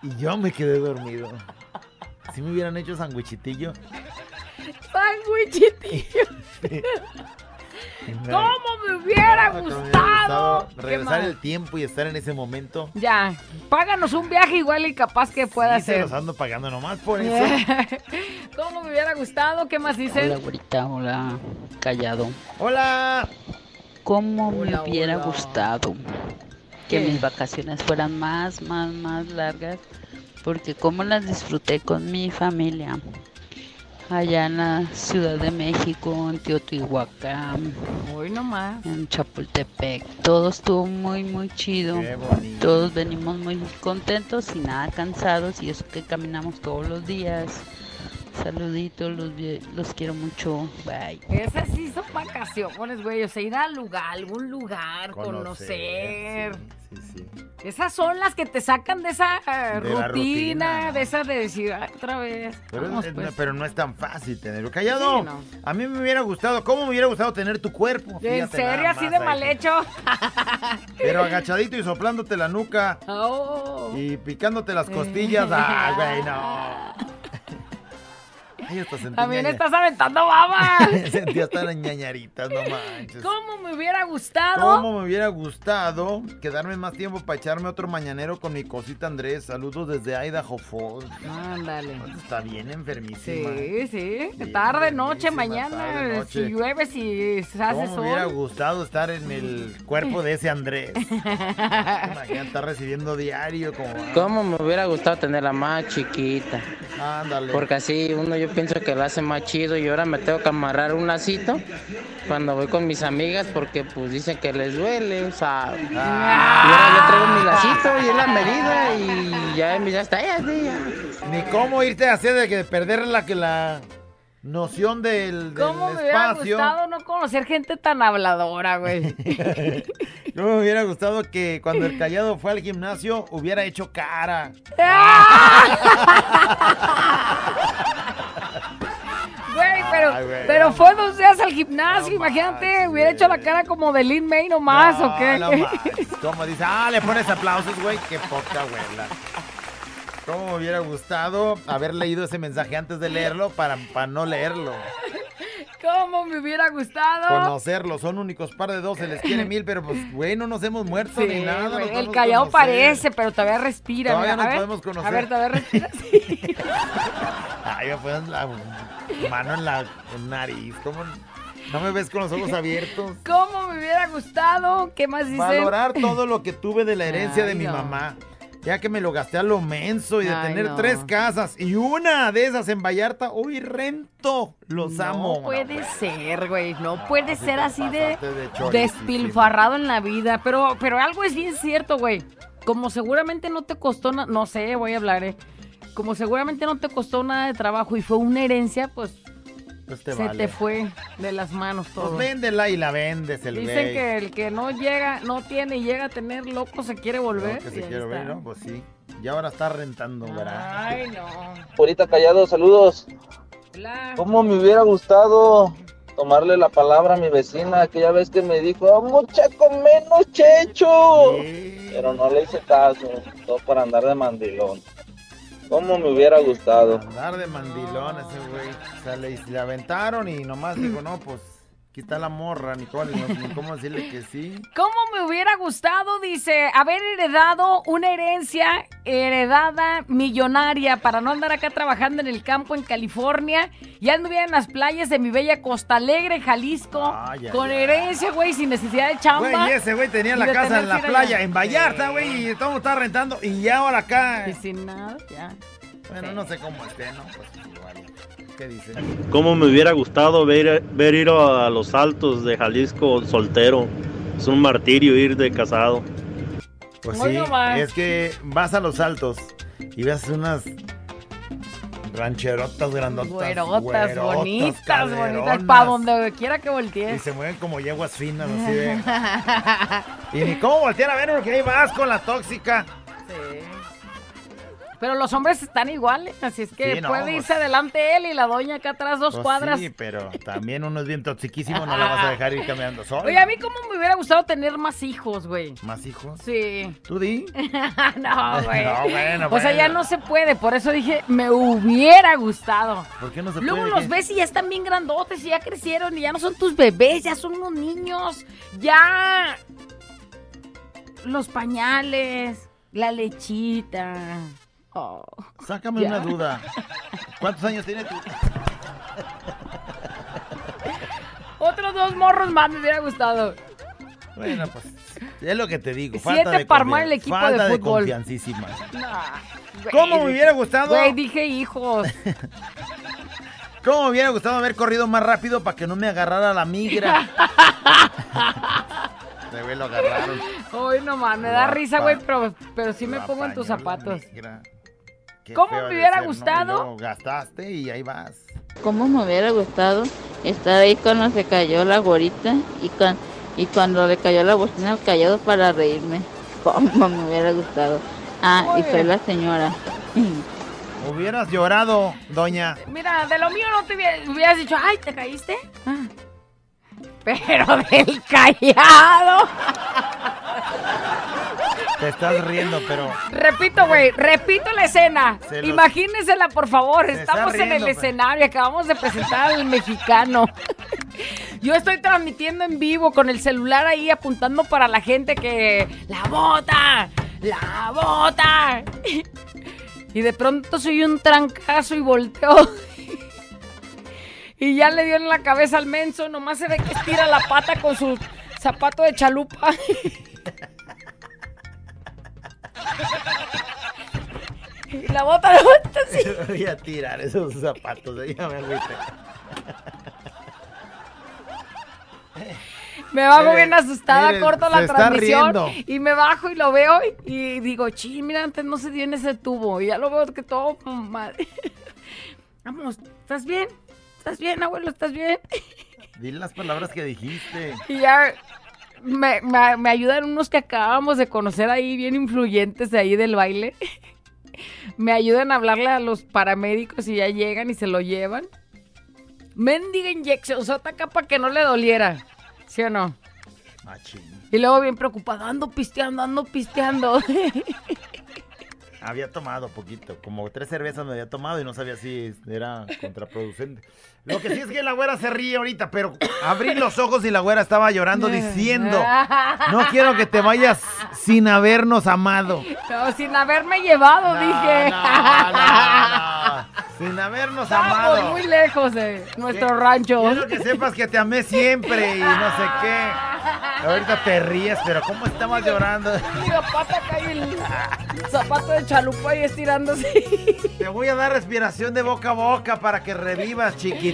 Y yo me quedé dormido. Si me hubieran hecho sandwichitillo. Sandwichitillo. ¿Cómo me hubiera Me hubiera gustado? gustado ¿Qué regresar el tiempo y estar en ese momento. Ya, páganos un viaje igual y capaz que pueda se ser. los ando pagando nomás por eso. ¿Cómo me hubiera gustado? ¿Qué más dicen? Hola, güerita, hola, callado. Hola. ¿Cómo Hola, me hubiera hola. gustado que ¿Qué? mis vacaciones fueran más, más, más largas? Porque como las disfruté con mi familia. Allá en la Ciudad de México, en Teotihuacán, Hoy nomás. en Chapultepec. Todo estuvo muy, muy chido. Qué bonito. Todos venimos muy contentos y nada cansados. Y eso que caminamos todos los días. Saluditos, los, los quiero mucho. Bye. Esas sí son vacaciones, güey. O sea, ir al lugar, algún lugar, conocer. Sí, sí. Esas son las que te sacan de esa eh, De rutina, rutina, de esa de decir, "Ay, otra vez. Pero, Vamos, es- pues". pero no es tan fácil tenerlo. Callado. Sí, no. A mí me hubiera gustado. ¿Cómo me hubiera gustado tener tu cuerpo? ¿En serio así de mal hecho? Pero agachadito y soplándote la nuca. Oh. Y picándote las costillas. Ah, güey, no. Ay, hasta sentí También ñaña- estás aventando baba. Sentí hasta las ñañaritas, no manches. ¿Cómo me hubiera gustado? ¿Cómo me hubiera gustado quedarme más tiempo para echarme otro mañanero con mi cosita Andrés? Saludos desde Idaho Falls. Ándale. Está bien enfermísima. Sí, sí. tarde, noche, mañana. tarde, noche. Si llueve, si se hace ¿Cómo me hubiera sol. gustado estar en el cuerpo de ese Andrés? Imagínate estar recibiendo diario como... ¿Cómo me hubiera gustado tenerla más chiquita? Ándale. Porque así uno yo pienso que lo hace más chido y ahora me tengo que amarrar un lacito cuando voy con mis amigas porque pues dicen que les duele, o sea, y ahora yo traigo mi lacito y es la medida y ya, ya está, ya, ya. Ni cómo irte así de que perder la que la noción del, del ¿Cómo me hubiera espacio. gustado no conocer gente tan habladora, güey? Yo me hubiera gustado que cuando el callado fue al gimnasio hubiera hecho cara. Pero, Ay, güey, pero no fue dos días al gimnasio, imagínate, hubiera hecho la cara como de Lin May nomás, ¿o qué? No ¿Cómo dice? Ah, le pones aplausos, güey. Qué poca abuela. ¿Cómo me hubiera gustado haber leído ese mensaje antes de leerlo para, para no leerlo? ¿Cómo me hubiera gustado? Conocerlo, son únicos par de dos, se les quiere mil, pero pues, güey, no nos hemos muerto Sí, ni nada. güey, el conocer. parece, pero todavía respira. Todavía nos podemos conocer. A ver, todavía respira. Ay, me pones la mano en la nariz. ¿Cómo no me ves con los ojos abiertos? ¿Cómo me hubiera gustado? ¿Qué más dice? Valorar todo lo que tuve de la herencia de mi no. mamá. Ya que me lo gasté a lo menso y de Ay, tener no. tres casas y una de esas en Vallarta, hoy rento. Los amo. No puede ser, güey. No puede así ser así de despilfarrado en la vida. Pero, pero algo es bien cierto, güey. Como seguramente no te costó nada, no sé, voy a hablar, eh. Como seguramente no te costó nada de trabajo y fue una herencia, pues Pues te se vale. te fue de las manos todo. Pues véndela y la vendes el Dicen güey. que el que no llega, no tiene y llega a tener loco se quiere volver. Que se quiere ver. ¿no? Pues sí. Y ahora está rentando, ¿verdad? Ay, no. Purita Callado, saludos. Hola. ¿Cómo me hubiera gustado tomarle la palabra a mi vecina aquella vez que me dijo, vamos menos checho? Pero no le hice caso, todo por andar de mandilón. ¿Cómo me hubiera gustado? Andar de mandilón ese güey. O sea, le, le aventaron y nomás dijo, no, pues, está la morra, ni ni cómo decirle que sí. ¿Cómo me hubiera gustado, dice, haber heredado una herencia heredada millonaria para no andar acá trabajando en el campo en California y anduviera en las playas de mi bella Costa Alegre, Jalisco, Ay, ay, con herencia, güey, sin necesidad de chamba? Güey, y ese güey tenía la casa en la playa, allá. en Vallarta, güey, y todo está rentando. Y ya ahora acá. Y sin nada, ya. Bueno, no sé cómo esté, ¿no? Pues igual. ¿Qué dice? ¿Cómo me hubiera gustado ver, ver ir a los altos de Jalisco soltero? Es un martirio ir de casado. Pues Hoy sí, nomás. es que vas a los altos y ves unas rancherotas grandotas. Güerotas, güerotas, bonitas, bonitas, para donde quiera que Y voltees. se mueven como yeguas finas, así de... Y ni cómo voltear a ver porque ahí vas con la tóxica. Pero los hombres están iguales, así es que Sí, no, puede pues. irse adelante él y la doña acá atrás dos Pues cuadras. Sí, pero también uno es bien toxiquísimo, no la vas a dejar ir caminando solo. Oye, a mí cómo me hubiera gustado tener más hijos, güey. ¿Más hijos? Sí. ¿Tú di? no, güey. No, bueno, O sea, ya bueno. no se puede, por eso dije, me hubiera gustado. ¿Por qué no se Luego puede? los ¿Qué? ves y ya están bien grandotes y ya crecieron y ya no son tus bebés, ya son unos niños. Ya. Los pañales, la lechita. Oh. Sácame una duda. ¿Cuántos años tiene tú? Otros dos morros más me hubiera gustado. Bueno, pues es lo que te digo. Siete Falta de para armar el equipo falta de de fútbol. confiancísima. ¿Cómo me hubiera gustado? Güey, dije hijos. ¿Cómo me hubiera gustado haber corrido más rápido para que no me agarrara la migra? De güey lo agarraron. Hoy no más, me da risa, güey, pero, pero sí me pongo en tus zapatos. negra. ¿Cómo me hubiera ser, ¿no? Gustado? luego gastaste y ahí vas. ¿Cómo me hubiera gustado estar ahí cuando se cayó la gorita y, cuan- y cuando le cayó la bocina al callado para reírme? ¿Cómo me hubiera gustado? Ah, y fue la señora. Hubieras llorado, doña. Mira, de lo mío no te hubiera- hubieras dicho, ay, ¿te caíste? Ah. Pero del callado. Te estás riendo, pero Repito, güey, repito la escena. Los- Imagínensela, por favor. Se Estamos en el escenario, acabamos de presentar al mexicano. Yo estoy transmitiendo en vivo con el celular ahí apuntando para la gente que la bota, la bota. Y de pronto soy un trancazo y volteo. Y ya le dio en la cabeza al menso, nomás se ve que estira la pata con su zapato de chalupa. Y la bota, la bota así. voy a tirar esos zapatos. Ya me agüité. Me bajo bien asustada, corto la transmisión y me bajo y lo veo y, y digo, chi, mira, antes no se dio en ese tubo. Y ya lo veo que todo mal. Vamos, ¿estás bien? ¿Estás bien, abuelo? ¿Estás bien? Di las palabras que dijiste. Y ya me, me- me ayudan unos que acabamos de conocer ahí, bien influyentes de ahí del baile. Me ayudan a hablarle a los paramédicos y ya llegan y se lo llevan. Mendiga inyección, sota acá para que no le doliera. ¿Sí o no? Machín. Y luego bien preocupado, ando pisteando, ando pisteando. Había tomado poquito, como tres cervezas me había tomado y no sabía si era contraproducente. Lo que sí es que la güera se ríe ahorita, pero abrí los ojos y la güera estaba llorando diciendo, no quiero que te vayas sin habernos amado. No, sin haberme llevado, dije. Sin habernos Estamos amado. muy lejos de nuestro rancho. Quiero que sepas que te amé siempre y no sé qué. Ahorita te ríes, pero ¿cómo estabas llorando? Mira, pata y el zapato de chalupa y estirándose. Te voy a dar respiración de boca a boca para que revivas,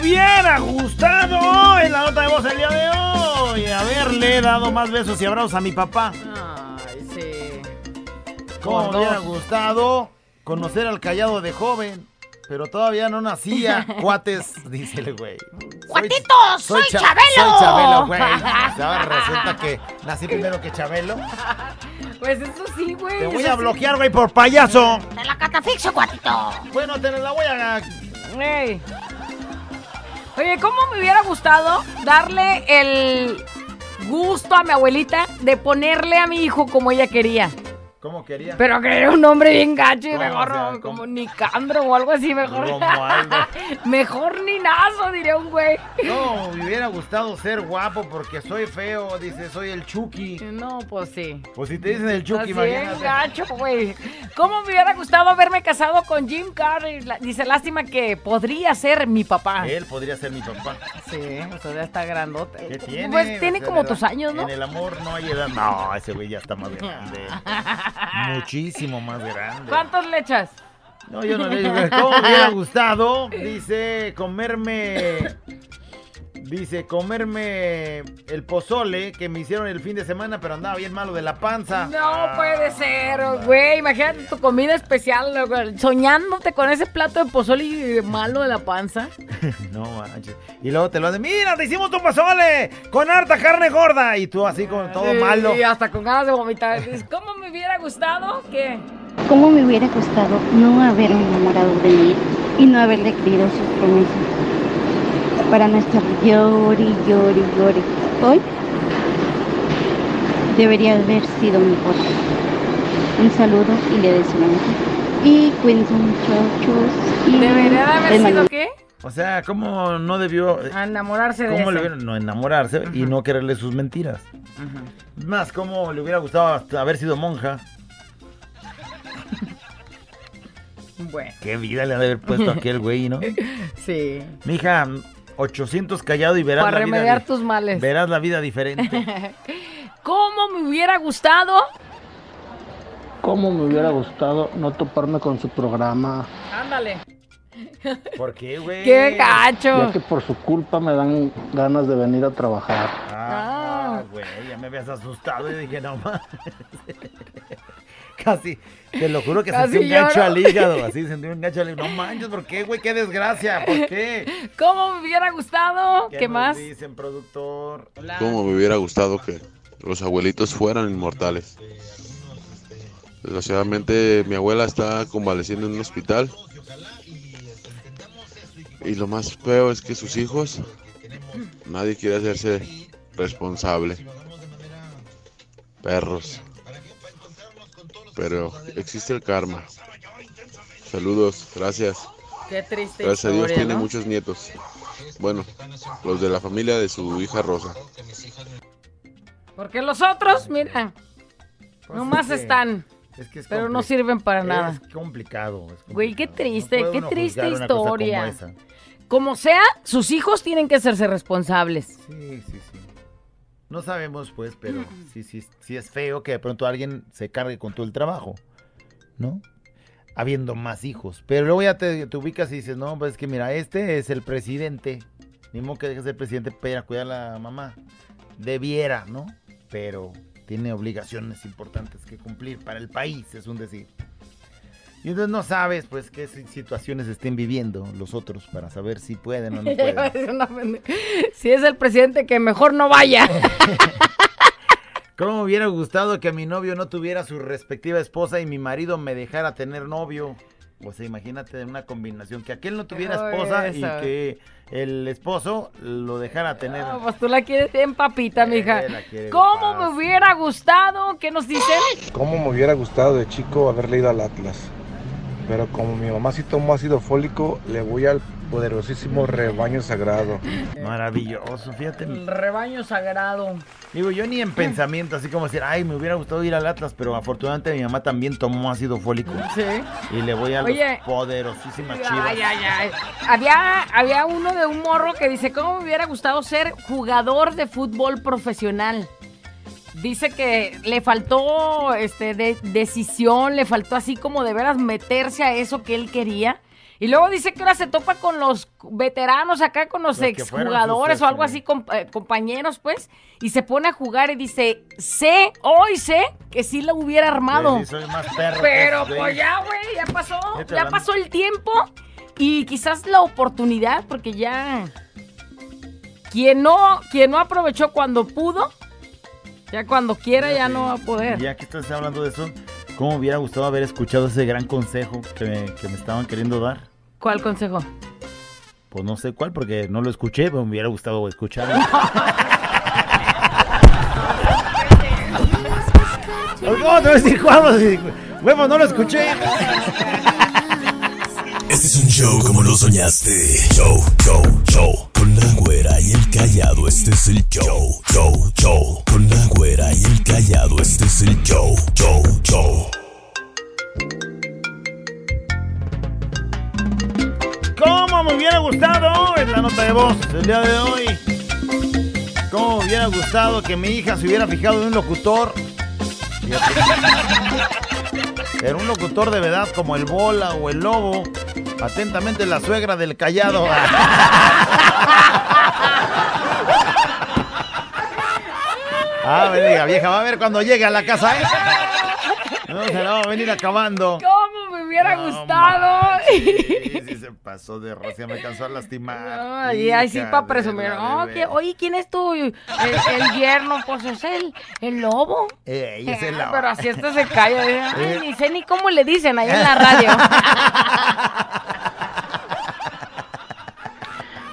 Hubiera gustado en la nota de voz el día de hoy haberle dado más besos y abrazos a mi papá. Ay, sí. ¿Cómo me hubiera gustado conocer al callado de joven? Pero todavía no nacía, cuates, dice el güey. ¡Cuatito! ¡Soy, Cha- Chabelo! Soy Chabelo, güey. Ahora resulta que nací primero que Chabelo. Pues eso sí, güey. Te voy a bloquear, güey, por payaso. Te la catafixo, cuatito. Bueno, te la voy a... Ey. Oye, ¿cómo me hubiera gustado darle el gusto a mi abuelita de ponerle a mi hijo como ella quería? ¿Cómo quería? Pero que era un nombre bien gacho y ¿Cómo, mejor o sea, no, como Nicandro o algo así, mejor. Mejor ni nazo, diría un güey. No, me hubiera gustado ser guapo porque soy feo, dice, soy el Chucky. No, pues sí. Pues si te dicen el Chucky, Estás bien imagínate. gacho, güey. ¿Cómo me hubiera gustado haberme casado con Jim Carrey? Dice, lástima que podría ser mi papá. Él podría ser mi papá. Sí, o sea, ya está grandote. ¿Qué tiene? Pues tiene O sea, como tus años, ¿no? En el amor no hay edad. No, ese güey ya está más grande. Muchísimo más grande. ¿Cuántos le echas? No, yo no le digo. ¿Cómo me hubiera gustado? Dice, comerme. Dice, comerme el pozole que me hicieron el fin de semana, pero andaba bien malo de la panza. No puede ser, güey. Imagínate tu comida especial, güey, soñándote con ese plato de pozole y malo de la panza. No manches. Y luego te lo hacen, mira, te hicimos tu pozole con harta carne gorda. Y tú así con todo Sí, malo. Y hasta con ganas de vomitar. Dices, ¿Cómo me hubiera gustado que ¿Cómo me hubiera gustado no haberme enamorado de él y no haberle creído sus promesas? Para no estar llori, llori, llori. Hoy debería haber sido mejor. Un saludo y le deseo lo mejor. Y cuídense muchachos. Y debería de haber sido qué? O sea, ¿cómo no debió... A enamorarse de ¿Cómo ese. le hubiera- no enamorarse y no quererle sus mentiras? Más, ¿cómo le hubiera gustado hasta haber sido monja? Bueno. Qué vida le ha de haber puesto aquel güey, ¿no? Sí. Mija, 800 callado y verás Para la vida. remediar di- tus males. Verás la vida diferente. ¿Cómo me hubiera gustado? ¿Cómo me hubiera gustado no toparme con su programa? Ándale. ¿Por qué, güey? ¡Qué gacho! Ya que por su culpa me dan ganas de venir a trabajar. Ah, güey, ya me habías asustado y dije, no más. Casi, te lo juro que Casi sentí un gancho al hígado. Así sentí un gancho al hígado. No manches, ¿por qué, güey? ¡Qué desgracia! ¿Por qué? ¿Cómo me hubiera gustado? ¿Qué, nos más? dicen, productor? Como me hubiera gustado que los abuelitos fueran inmortales. Desgraciadamente mi abuela está convaleciendo en un hospital. Y lo más feo es que sus hijos, nadie quiere hacerse responsable. Perros. Pero existe el karma. Saludos, gracias. Qué triste Gracias a Dios tiene muchos nietos. Bueno, los de la familia de su hija Rosa. Porque los otros, mira, nomás Pues es que- están. es que es pero no sirven para nada. Es complicado. es Güey, qué triste, qué triste como historia. esa. Como sea, sus hijos tienen que hacerse responsables. Sí, sí, sí. No sabemos, pues, pero sí, sí, sí es feo que de pronto alguien se cargue con todo el trabajo, ¿no? Habiendo más hijos. Pero luego ya te, te ubicas y dices, no, pues es que mira, este es el presidente. Ni modo que deje de ser presidente para cuidar a la mamá. Debiera, ¿no? Pero tiene obligaciones importantes que cumplir para el país, es un decir. Y entonces no sabes, pues, qué si- situaciones estén viviendo los otros para saber si pueden o no pueden. si es el presidente, que mejor no vaya. ¿Cómo me hubiera gustado que mi novio no tuviera su respectiva esposa y mi marido me dejara tener novio? O sea, imagínate una combinación, que aquel no tuviera esposa y esa. que el esposo lo dejara tener. No, pues tú la quieres bien papita, mija. ¿Cómo me hubiera gustado? ¿Qué nos dicen? ¿Cómo me hubiera gustado de chico haber leído al Atlas? Pero como mi mamá sí tomó ácido fólico, le voy al poderosísimo rebaño sagrado. Maravilloso, fíjate. El rebaño sagrado. Digo, yo ni en pensamiento, así como decir, ay, me hubiera gustado ir al Atlas, pero afortunadamente mi mamá también tomó ácido fólico. Sí. Y le voy a Oye. los poderosísimas chivas. Ay, ay, ay. Había, había uno de un morro que dice, ¿cómo me hubiera gustado ser jugador de fútbol profesional? Dice que le faltó este, de, decisión, le faltó así como de veras meterse a eso que él quería. Y luego dice que ahora se topa con los veteranos acá, con los, exjugadores o algo este, así, com- eh, compañeros, pues, y se pone a jugar y dice, sé, hoy sé que sí lo hubiera armado. Sí, sí, soy más perro que Pero esos, pues ya, güey, ya pasó, ya pasó el tiempo y quizás la oportunidad, porque ya quien no, quien no aprovechó cuando pudo, ya cuando quiera ya no va a poder. Ya que estás hablando de eso, ¿cómo me hubiera gustado haber escuchado ese gran consejo que me, que me estaban queriendo dar? ¿Cuál consejo? Pues no sé cuál, porque no lo escuché, pero me hubiera gustado escucharlo. ¿Cómo te voy a decir cuándo? Si- Huevo, no lo escuché. Este es un show como lo soñaste. Show, show, show. Con la güera y el callado, este es el show. Show, show. Con la güera y el callado, este es el show. Show, show. ¿Cómo me hubiera gustado? Es la nota de voz del día de hoy. ¿Cómo me hubiera gustado que mi hija se hubiera fijado en un locutor? Fíjate. En un locutor de verdad como el Bola o el Lobo. Atentamente la suegra del callado. Ah, me diga, vieja, va a ver cuando llegue a la casa, ¿eh? No, se la va a venir acabando. ¿Cómo me hubiera gustado? Sí, sí se pasó de rocia, me cansó a lastimar. Ay, ay, sí, hija para presumir. Oh, que- oye, ¿quién es tu el, el yerno? Pues es el, el lobo. Ey, es el Ah, lobo. Pero así este se calla. dice, Ay, Eh. ni sé ni cómo le dicen ahí en la radio.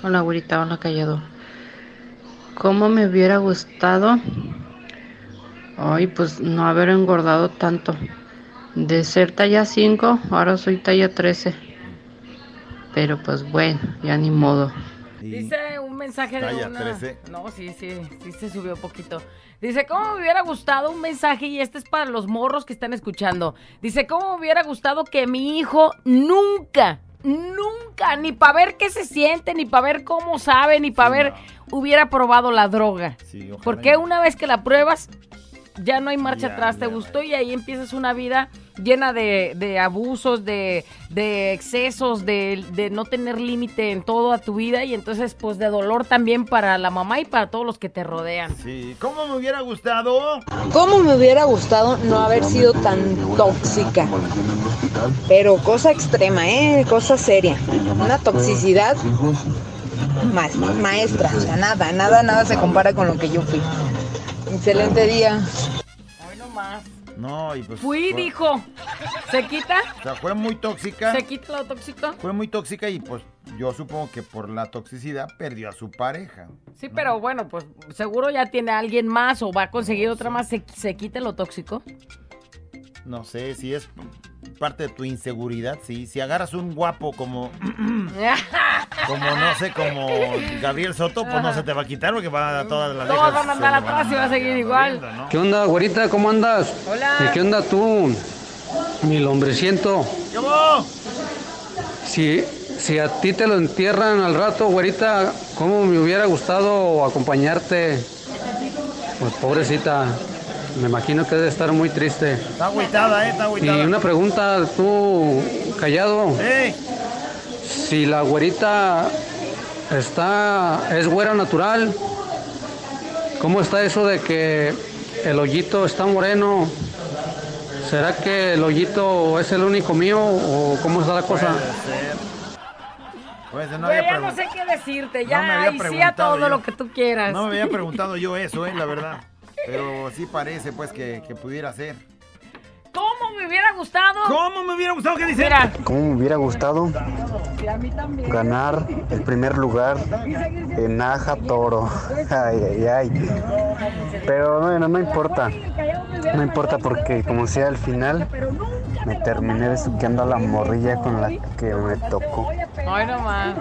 Hola, güerita, hola, callado. ¿Cómo me hubiera gustado? Ay, pues no haber engordado tanto. De ser talla 5, ahora soy talla 13. Pero pues bueno, ya ni modo. Dice un mensaje de Talla una... 13. No, sí, sí, sí se subió poquito. Dice, ¿cómo me hubiera gustado un mensaje? Y este es para los morros que están escuchando. Dice, ¿cómo me hubiera gustado que mi hijo nunca, nunca, ni para ver qué se siente, ni para ver cómo sabe, ni para ver, hubiera probado la droga? Sí, ojalá Porque una vez que la pruebas, ya no hay marcha Ya, atrás, te ya, gustó y ahí empiezas una vida llena de, de abusos, de, de excesos, de, de no tener límite en toda tu vida y entonces pues de dolor también para la mamá y para todos los que te rodean. Sí, ¿cómo me hubiera gustado? ¿Cómo me hubiera gustado no haber sido tan tóxica? Pero cosa extrema, ¿eh? Cosa seria. Una toxicidad ma- maestra. O sea, nada, nada, nada se compara con lo que yo fui. Excelente día. Hoy nomás. No, y pues. Fui, fue- dijo. ¿Se quita? O sea, fue muy tóxica. ¿Se quita lo tóxico? Fue muy tóxica y pues yo supongo que por la toxicidad perdió a su pareja. Sí, pero bueno, pues seguro ya tiene a alguien más o va a conseguir otra más. ¿Se, se quita lo tóxico? No sé si es parte de tu inseguridad, sí. Si agarras un guapo como, como no sé, como Gabriel Soto, pues no se te va a quitar porque va a todas las Todos van a andar atrás y va a seguir igual. ¿Qué onda, güerita? ¿Cómo andas? Hola. ¿Y qué onda tú? Mi lombreciento. ¿Cómo? Si, si a ti te lo entierran al rato, güerita, ¿cómo me hubiera gustado acompañarte? Pues pobrecita, me imagino que debe estar muy triste. Está agüitada, ¿eh? Está Y agüitada. una pregunta, tú, callado. ¡Eh! Si la güerita está, es güera natural, ¿cómo está eso de que el hoyito está moreno? ¿Será que el hoyito es el único mío o cómo está la cosa? Pues no había ya no sé qué decirte, No ya, me había y sí a preguntado todo yo. lo que tú quieras. No me había preguntado yo eso, ¿eh? La verdad. Pero sí parece, pues, que, que pudiera ser. ¿Cómo me hubiera gustado? ¿Cómo me hubiera gustado? ¿Qué dice? Mira, ¿Cómo me hubiera gustado y a mí también. ganar el primer lugar en Naja Toro? Ay, ay, ay. Pero bueno, no importa. No importa porque como sea al final, me terminé besuqueando a la morrilla con la que me tocó. Ay, no más.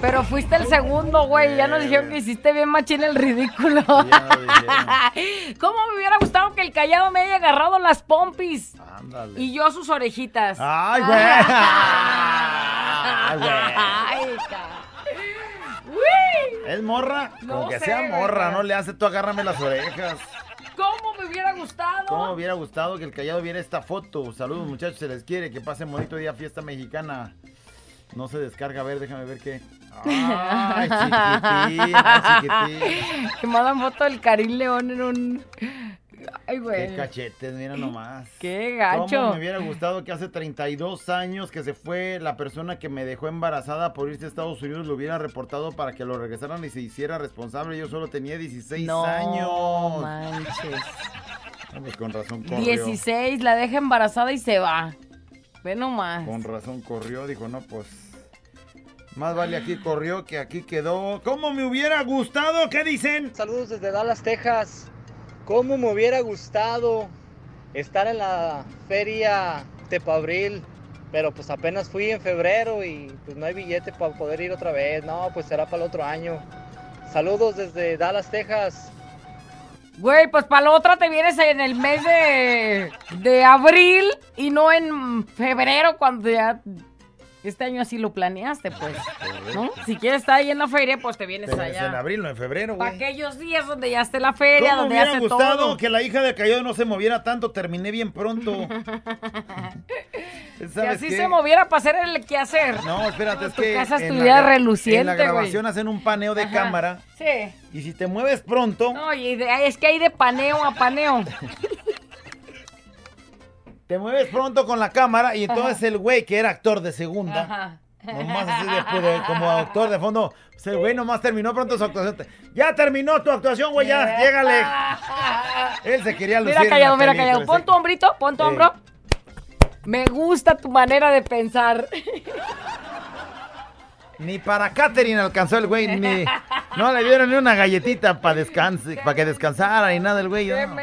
Pero fuiste el segundo, güey. Ya nos dijeron que hiciste bien machín el ridículo. ¿Cómo me hubiera gustado que el callado me haya agarrado las pompis? Y yo sus orejitas. ¡Ay, güey! ¡Ay, güey! ¿Es morra? No Como que sé, sea morra, güey. no le hace tú agárrame las orejas. ¿Cómo me hubiera gustado? ¿Cómo me hubiera gustado que el callado viera esta foto? Saludos muchachos, se les quiere, que pasen bonito día fiesta mexicana. No se descarga, a ver, déjame ver qué. Ay, chiquitín, ay, chiquitín. Que mandan foto del Karim León en un... Ay, güey. Qué cachetes, mira nomás. Qué gacho. ¿Cómo me hubiera gustado que hace 32 años que se fue la persona que me dejó embarazada por irse a Estados Unidos lo hubiera reportado para que lo regresaran y se hiciera responsable? Yo solo tenía 16 No años. manches. Ah, pues con razón corrió. 16, la deja embarazada y se va. Ve nomás. Con razón corrió, dijo, no, pues. Más vale aquí corrió que aquí quedó. ¿Cómo me hubiera gustado? ¿Qué dicen? Saludos desde Dallas, Texas. ¿Cómo me hubiera gustado estar en la feria Tepabril, pero pues apenas fui en febrero y pues no hay billete para poder ir otra vez. No, pues será para el otro año. Saludos desde Dallas, Texas. Güey, pues para la otra te vienes en el mes de, de abril y no en febrero cuando ya... Este año así lo planeaste, pues, ¿no? Si quieres estar ahí en la feria, pues te vienes Pero es en allá. abril, no en febrero, Para güey. aquellos días donde ya esté la feria, ¿Cómo donde me ya hubiera esté gustado todo. que la hija de Cayado no se moviera tanto? Terminé bien pronto. Si ¿Sabes así qué? se moviera para hacer el quehacer. No, espérate, es tu que casa en la reluciente, En la grabación hacen un paneo de Ajá. cámara Sí. y si te mueves pronto, No, y de- es que hay de paneo a paneo. te mueves pronto con la cámara y entonces el güey que era actor de segunda, Ajá. nomás así de, de- como actor de fondo, pues el güey nomás terminó pronto su actuación. Ya terminó tu actuación, güey, ya, llégale. Él se quería lucir. Mira callado, la mira callado. Pon tu hombrito, pon tu hombro. Me gusta tu manera de pensar. Ni para Katherine alcanzó el güey, ni no le dieron ni una galletita para descanse, para que descansara ni nada el güey. Qué ¿no?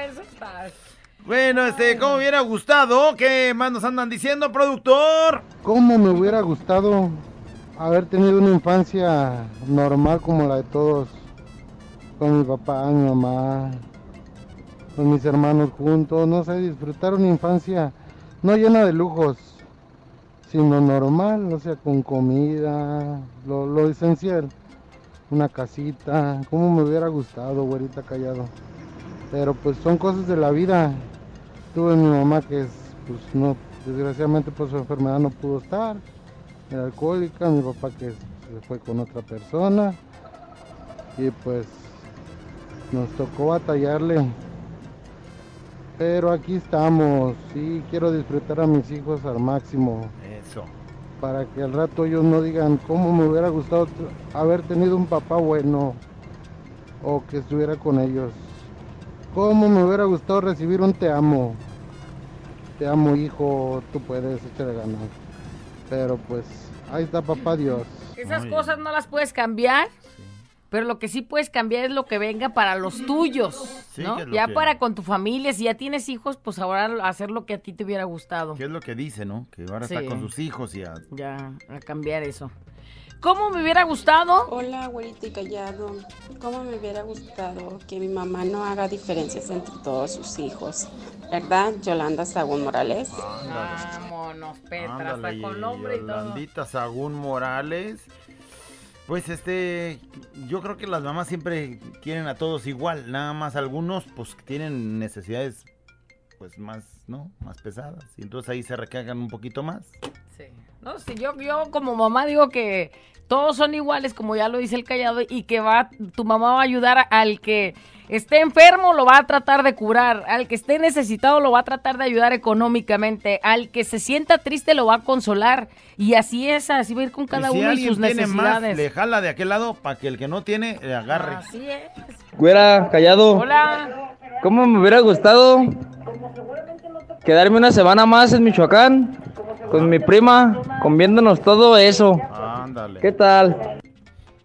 Bueno, este, ¿cómo hubiera gustado? ¿Qué más nos andan diciendo, productor? ¿Cómo me hubiera gustado haber tenido una infancia normal como la de todos? Con mi papá, mi mamá, con mis hermanos juntos, no sé, disfrutar una infancia no llena de lujos, sino normal, o sea, con comida, lo, lo esencial, una casita, ¿cómo me hubiera gustado, güerita callado? Pero pues son cosas de la vida. Tuve mi mamá que es, pues no, desgraciadamente por su enfermedad no pudo estar, era alcohólica, mi papá que se fue con otra persona y pues nos tocó batallarle. Pero aquí estamos, sí, quiero disfrutar a mis hijos al máximo Eso. para que al rato ellos no digan cómo me hubiera gustado haber tenido un papá bueno o que estuviera con ellos. Cómo me hubiera gustado recibir un te amo. Te amo hijo, tú puedes echarle ganas. Pero pues ahí está papá Dios. Esas cosas no las puedes cambiar. Pero lo que sí puedes cambiar es lo que venga para los tuyos, Sí, ¿no? lo Ya que- para con tu familia, si ya tienes hijos, pues ahora hacer lo que a ti te hubiera gustado. ¿Qué es lo que dice, no? Que ahora está con sus hijos y a... Ya, a cambiar eso. ¿Cómo me hubiera gustado? Hola, güerita y callado. ¿Cómo me hubiera gustado que mi mamá no haga diferencias entre todos sus hijos? ¿Verdad, Yolanda Sagún Morales? Vámonos, Petra, Ándale, hasta con nombre y todo. Yolandita Sagún Morales. Pues este, yo creo que las mamás siempre quieren a todos igual, nada más algunos pues tienen necesidades pues más, ¿no? Más pesadas. Y entonces ahí se recargan un poquito más. Sí. No, sí, yo, yo como mamá digo que todos son iguales, como ya lo dice el callado, y que va, tu mamá va a ayudar al que esté enfermo, lo va a tratar de curar, al que esté necesitado, lo va a tratar de ayudar económicamente, al que se sienta triste, lo va a consolar, y así es, así va a ir con cada y si uno y sus tiene más, necesidades. le jala de aquel lado para que el que no tiene le agarre. Así es. Güera, callado. Hola. ¿Cómo me hubiera gustado quedarme una semana más en Michoacán con mi prima, comiéndonos todo eso? Ándale. ¿Qué tal?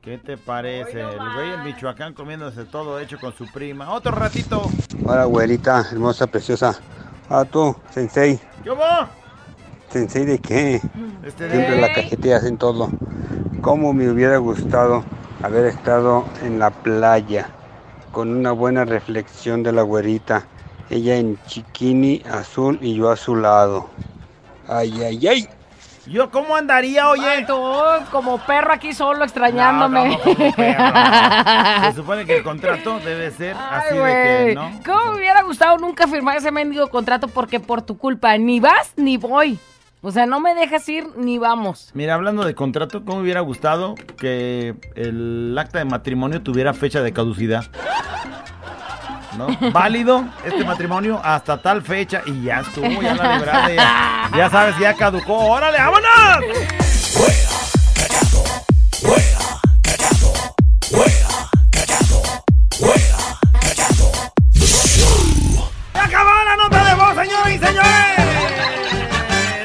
¿Qué te parece? El güey en Michoacán comiéndose todo hecho con su prima. Otro ratito. Hola, abuelita, hermosa, preciosa. Ah, tú, sensei. ¿Qué va? ¿Sensei de qué? Este de- Siempre la cajeteas en todo. ¿Cómo me hubiera gustado haber estado en la playa con una buena reflexión de la güerita? Ella en chiquini azul y yo a su lado. Ay, ay, ay. ¿Yo cómo andaría, oye? Ay, tú, como perro aquí solo extrañándome. No, no, como perro. Se supone que el contrato debe ser así de que, ¿no? ¿Cómo me hubiera gustado nunca firmar ese mendigo contrato? Porque por tu culpa ni vas ni voy. O sea, no me dejas ir ni vamos. Mira, hablando de contrato, ¿cómo hubiera gustado que el acta de matrimonio tuviera fecha de caducidad? ¿No? Válido este matrimonio hasta tal fecha y ya estuvo, ya la libraste, ya, ya sabes, ya caducó. ¡Órale, vámonos! ¡Ya acabó la nota de voz, señoras y señores!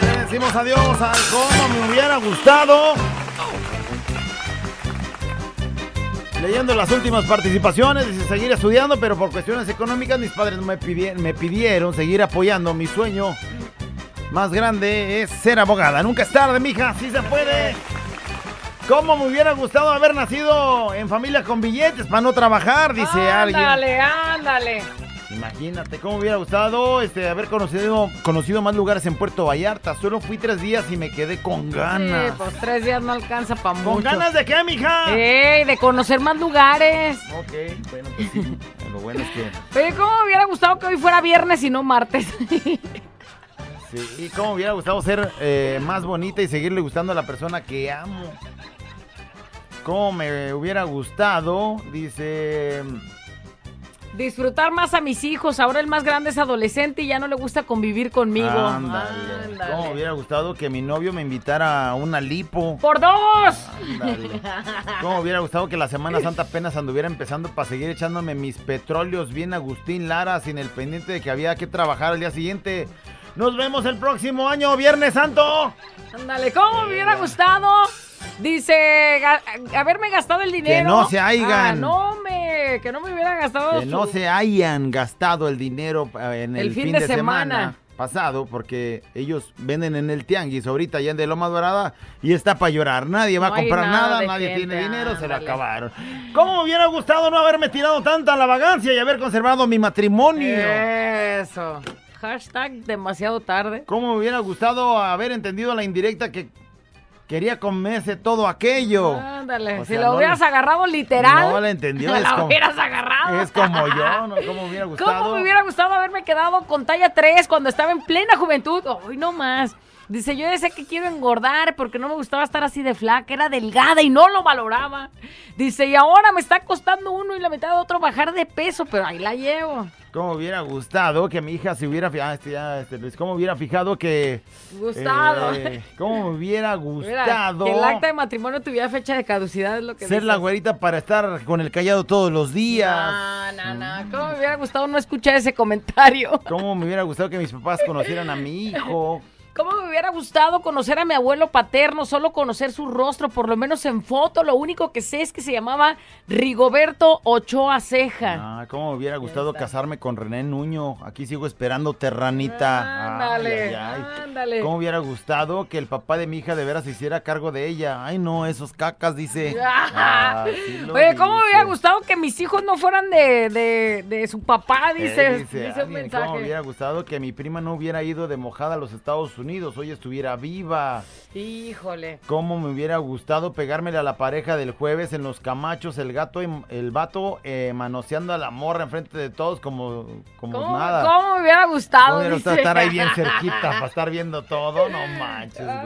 Le decimos adiós al cómo me hubiera gustado. Leyendo las últimas participaciones, dice seguir estudiando, pero por cuestiones económicas mis padres me, pidieron, seguir apoyando. Mi sueño más grande es ser abogada. Nunca es tarde, mija, sí se puede. ¿Cómo me hubiera gustado haber nacido en familia con billetes para no trabajar? Dice alguien. Ándale, ándale. Imagínate cómo hubiera gustado este, haber conocido, conocido más lugares en Puerto Vallarta. Solo fui tres días y me quedé con ganas. Sí, pues tres días no alcanza para mucho. ¿Con ganas de qué, mija? ¡Ey! De conocer más lugares. Ok, bueno, pues sí. Lo bueno es que. Oye, ¿cómo me hubiera gustado que hoy fuera viernes y no martes? Sí, y cómo me hubiera gustado ser eh, más bonita y seguirle gustando a la persona que amo. Cómo me hubiera gustado, dice. Disfrutar más a mis hijos. Ahora el más grande es adolescente y ya no le gusta convivir conmigo. Ándale. Ándale. Cómo hubiera gustado que mi novio me invitara a una lipo. ¡Por dos! Ándale. Cómo hubiera gustado que la Semana Santa apenas anduviera empezando para seguir echándome mis petróleos bien Agustín Lara sin el pendiente de que había que trabajar al día siguiente. Nos vemos el próximo año, Viernes Santo. Ándale, ¿cómo me hubiera gustado? Dice, haberme gastado el dinero. no se hayan. Ah, no, me, que no me hubiera gastado. Que su- no se hayan gastado el dinero eh, en el, El fin de semana. pasado, porque ellos venden en el tianguis ahorita ya en de Loma Dorada y está para llorar. Nadie va No a comprar nada nadie gente, tiene dinero, se lo acabaron. ¿Cómo me hubiera gustado no haberme tirado tanta la vagancia y haber conservado mi matrimonio? Eso. Hashtag demasiado tarde. ¿Cómo me hubiera gustado haber entendido la indirecta que quería comerse todo aquello? Ándale, O si lo no hubieras le- agarrado literal. No la entendió, No es la como- hubieras agarrado. Es como yo, ¿no? ¿Cómo me hubiera gustado? ¿Cómo me hubiera gustado haberme quedado con talla 3 cuando estaba en plena juventud? Hoy no más. Dice, yo decía que quiero engordar porque no me gustaba estar así de flaca, era delgada y no lo valoraba. Dice, y ahora me está costando uno y la mitad de otro bajar de peso, pero ahí la llevo. ¿Cómo me hubiera gustado que mi hija se hubiera fijado? este ya, este, Luis, ¿Cómo hubiera fijado que. Gustado. eh, ¿Cómo me hubiera Mira, gustado que el acta de matrimonio tuviera fecha de caducidad es lo que ser la güerita para estar con el callado todos los días? No, no, no. ¿Cómo me hubiera gustado no escuchar ese comentario? ¿Cómo me hubiera gustado que mis papás conocieran a mi hijo? ¿Cómo me hubiera gustado conocer a mi abuelo paterno? Solo conocer su rostro, por lo menos en foto. Lo único que sé es que se llamaba Rigoberto Ochoa Ceja. Ah, ¿Cómo me hubiera gustado casarme con René Nuño? Aquí sigo esperando Terranita. Ándale, Ay, ay, ay. ándale. ¿Cómo me hubiera gustado que el papá de mi hija de veras se hiciera cargo de ella? Ay, no, esos cacas, dice. Ah, sí Oye, ¿cómo me dice. hubiera gustado que mis hijos no fueran de, de, de su papá? Dice, Eh, dice, un alguien, ¿Cómo me mensaje. hubiera gustado que mi prima no hubiera ido de mojada a los Estados Unidos? Hoy estuviera viva. Híjole. ¿Cómo me hubiera gustado pegármele a la pareja del jueves en los camachos, el gato, y- el vato eh, manoseando a la morra enfrente de todos como, como ¿Cómo, nada? cómo me hubiera gustado? ¿Cómo hubiera gustado Dice. estar ahí bien cerquita para estar viendo todo? No manches, Ay, ay,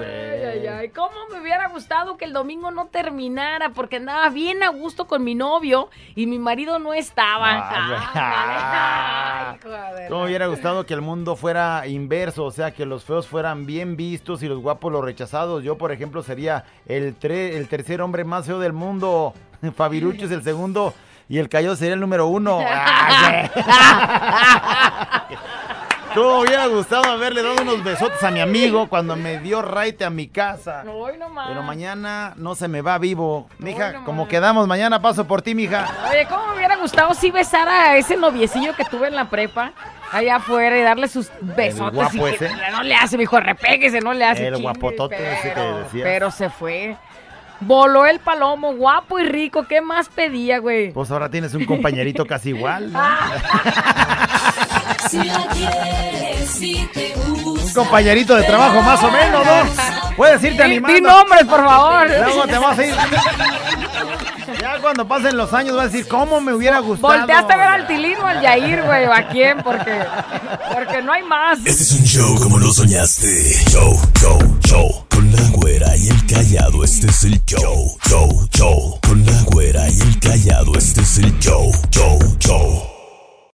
güey. ay. ¿Cómo me hubiera gustado que el domingo no terminara? Porque andaba bien a gusto con mi novio y mi marido no estaba. Ah, güey. Ay. ¿Cómo me hubiera gustado que el mundo fuera inverso? O sea, que los feos fueran bien vistos y los guapos los rechazados. Yo, por ejemplo, sería el, tre- el tercer hombre más feo del mundo. Fabirucho es el segundo y el Cayo sería el número uno. Ay, güey. ¿Cómo me hubiera gustado haberle dado unos besotes a mi amigo cuando me dio raite a mi casa? Hoy nomás. Pero mañana no se me va vivo. Mija, como quedamos, mañana paso por ti, mija. Oye, ¿cómo me hubiera gustado si besar a ese noviecillo que tuve en la prepa? Allá afuera y darle sus besotes. guapo y que ese? No le hace, mijo, repéguese, no le hace. El chingue, guapotote ese que pero-. Pero se fue. Voló el palomo, guapo y rico. ¿Qué más pedía, güey? Pues ahora tienes un compañerito casi igual. ¿no? Si la quieres, si te gusta. Un compañerito de trabajo más o menos, ¿no? Puedes irte animando. di nombres, por favor. Luego te vas a ir. Ya cuando pasen los años vas a decir, ¿cómo me hubiera gustado? Volteaste a ver al Tilín o al Yair, güey, o a quién, porque, porque no hay más. Este es un show como lo soñaste. Show, show, show. Con la güera y el callado, este es el show. Show, show. Con la güera y el callado, este es el show. Show, show.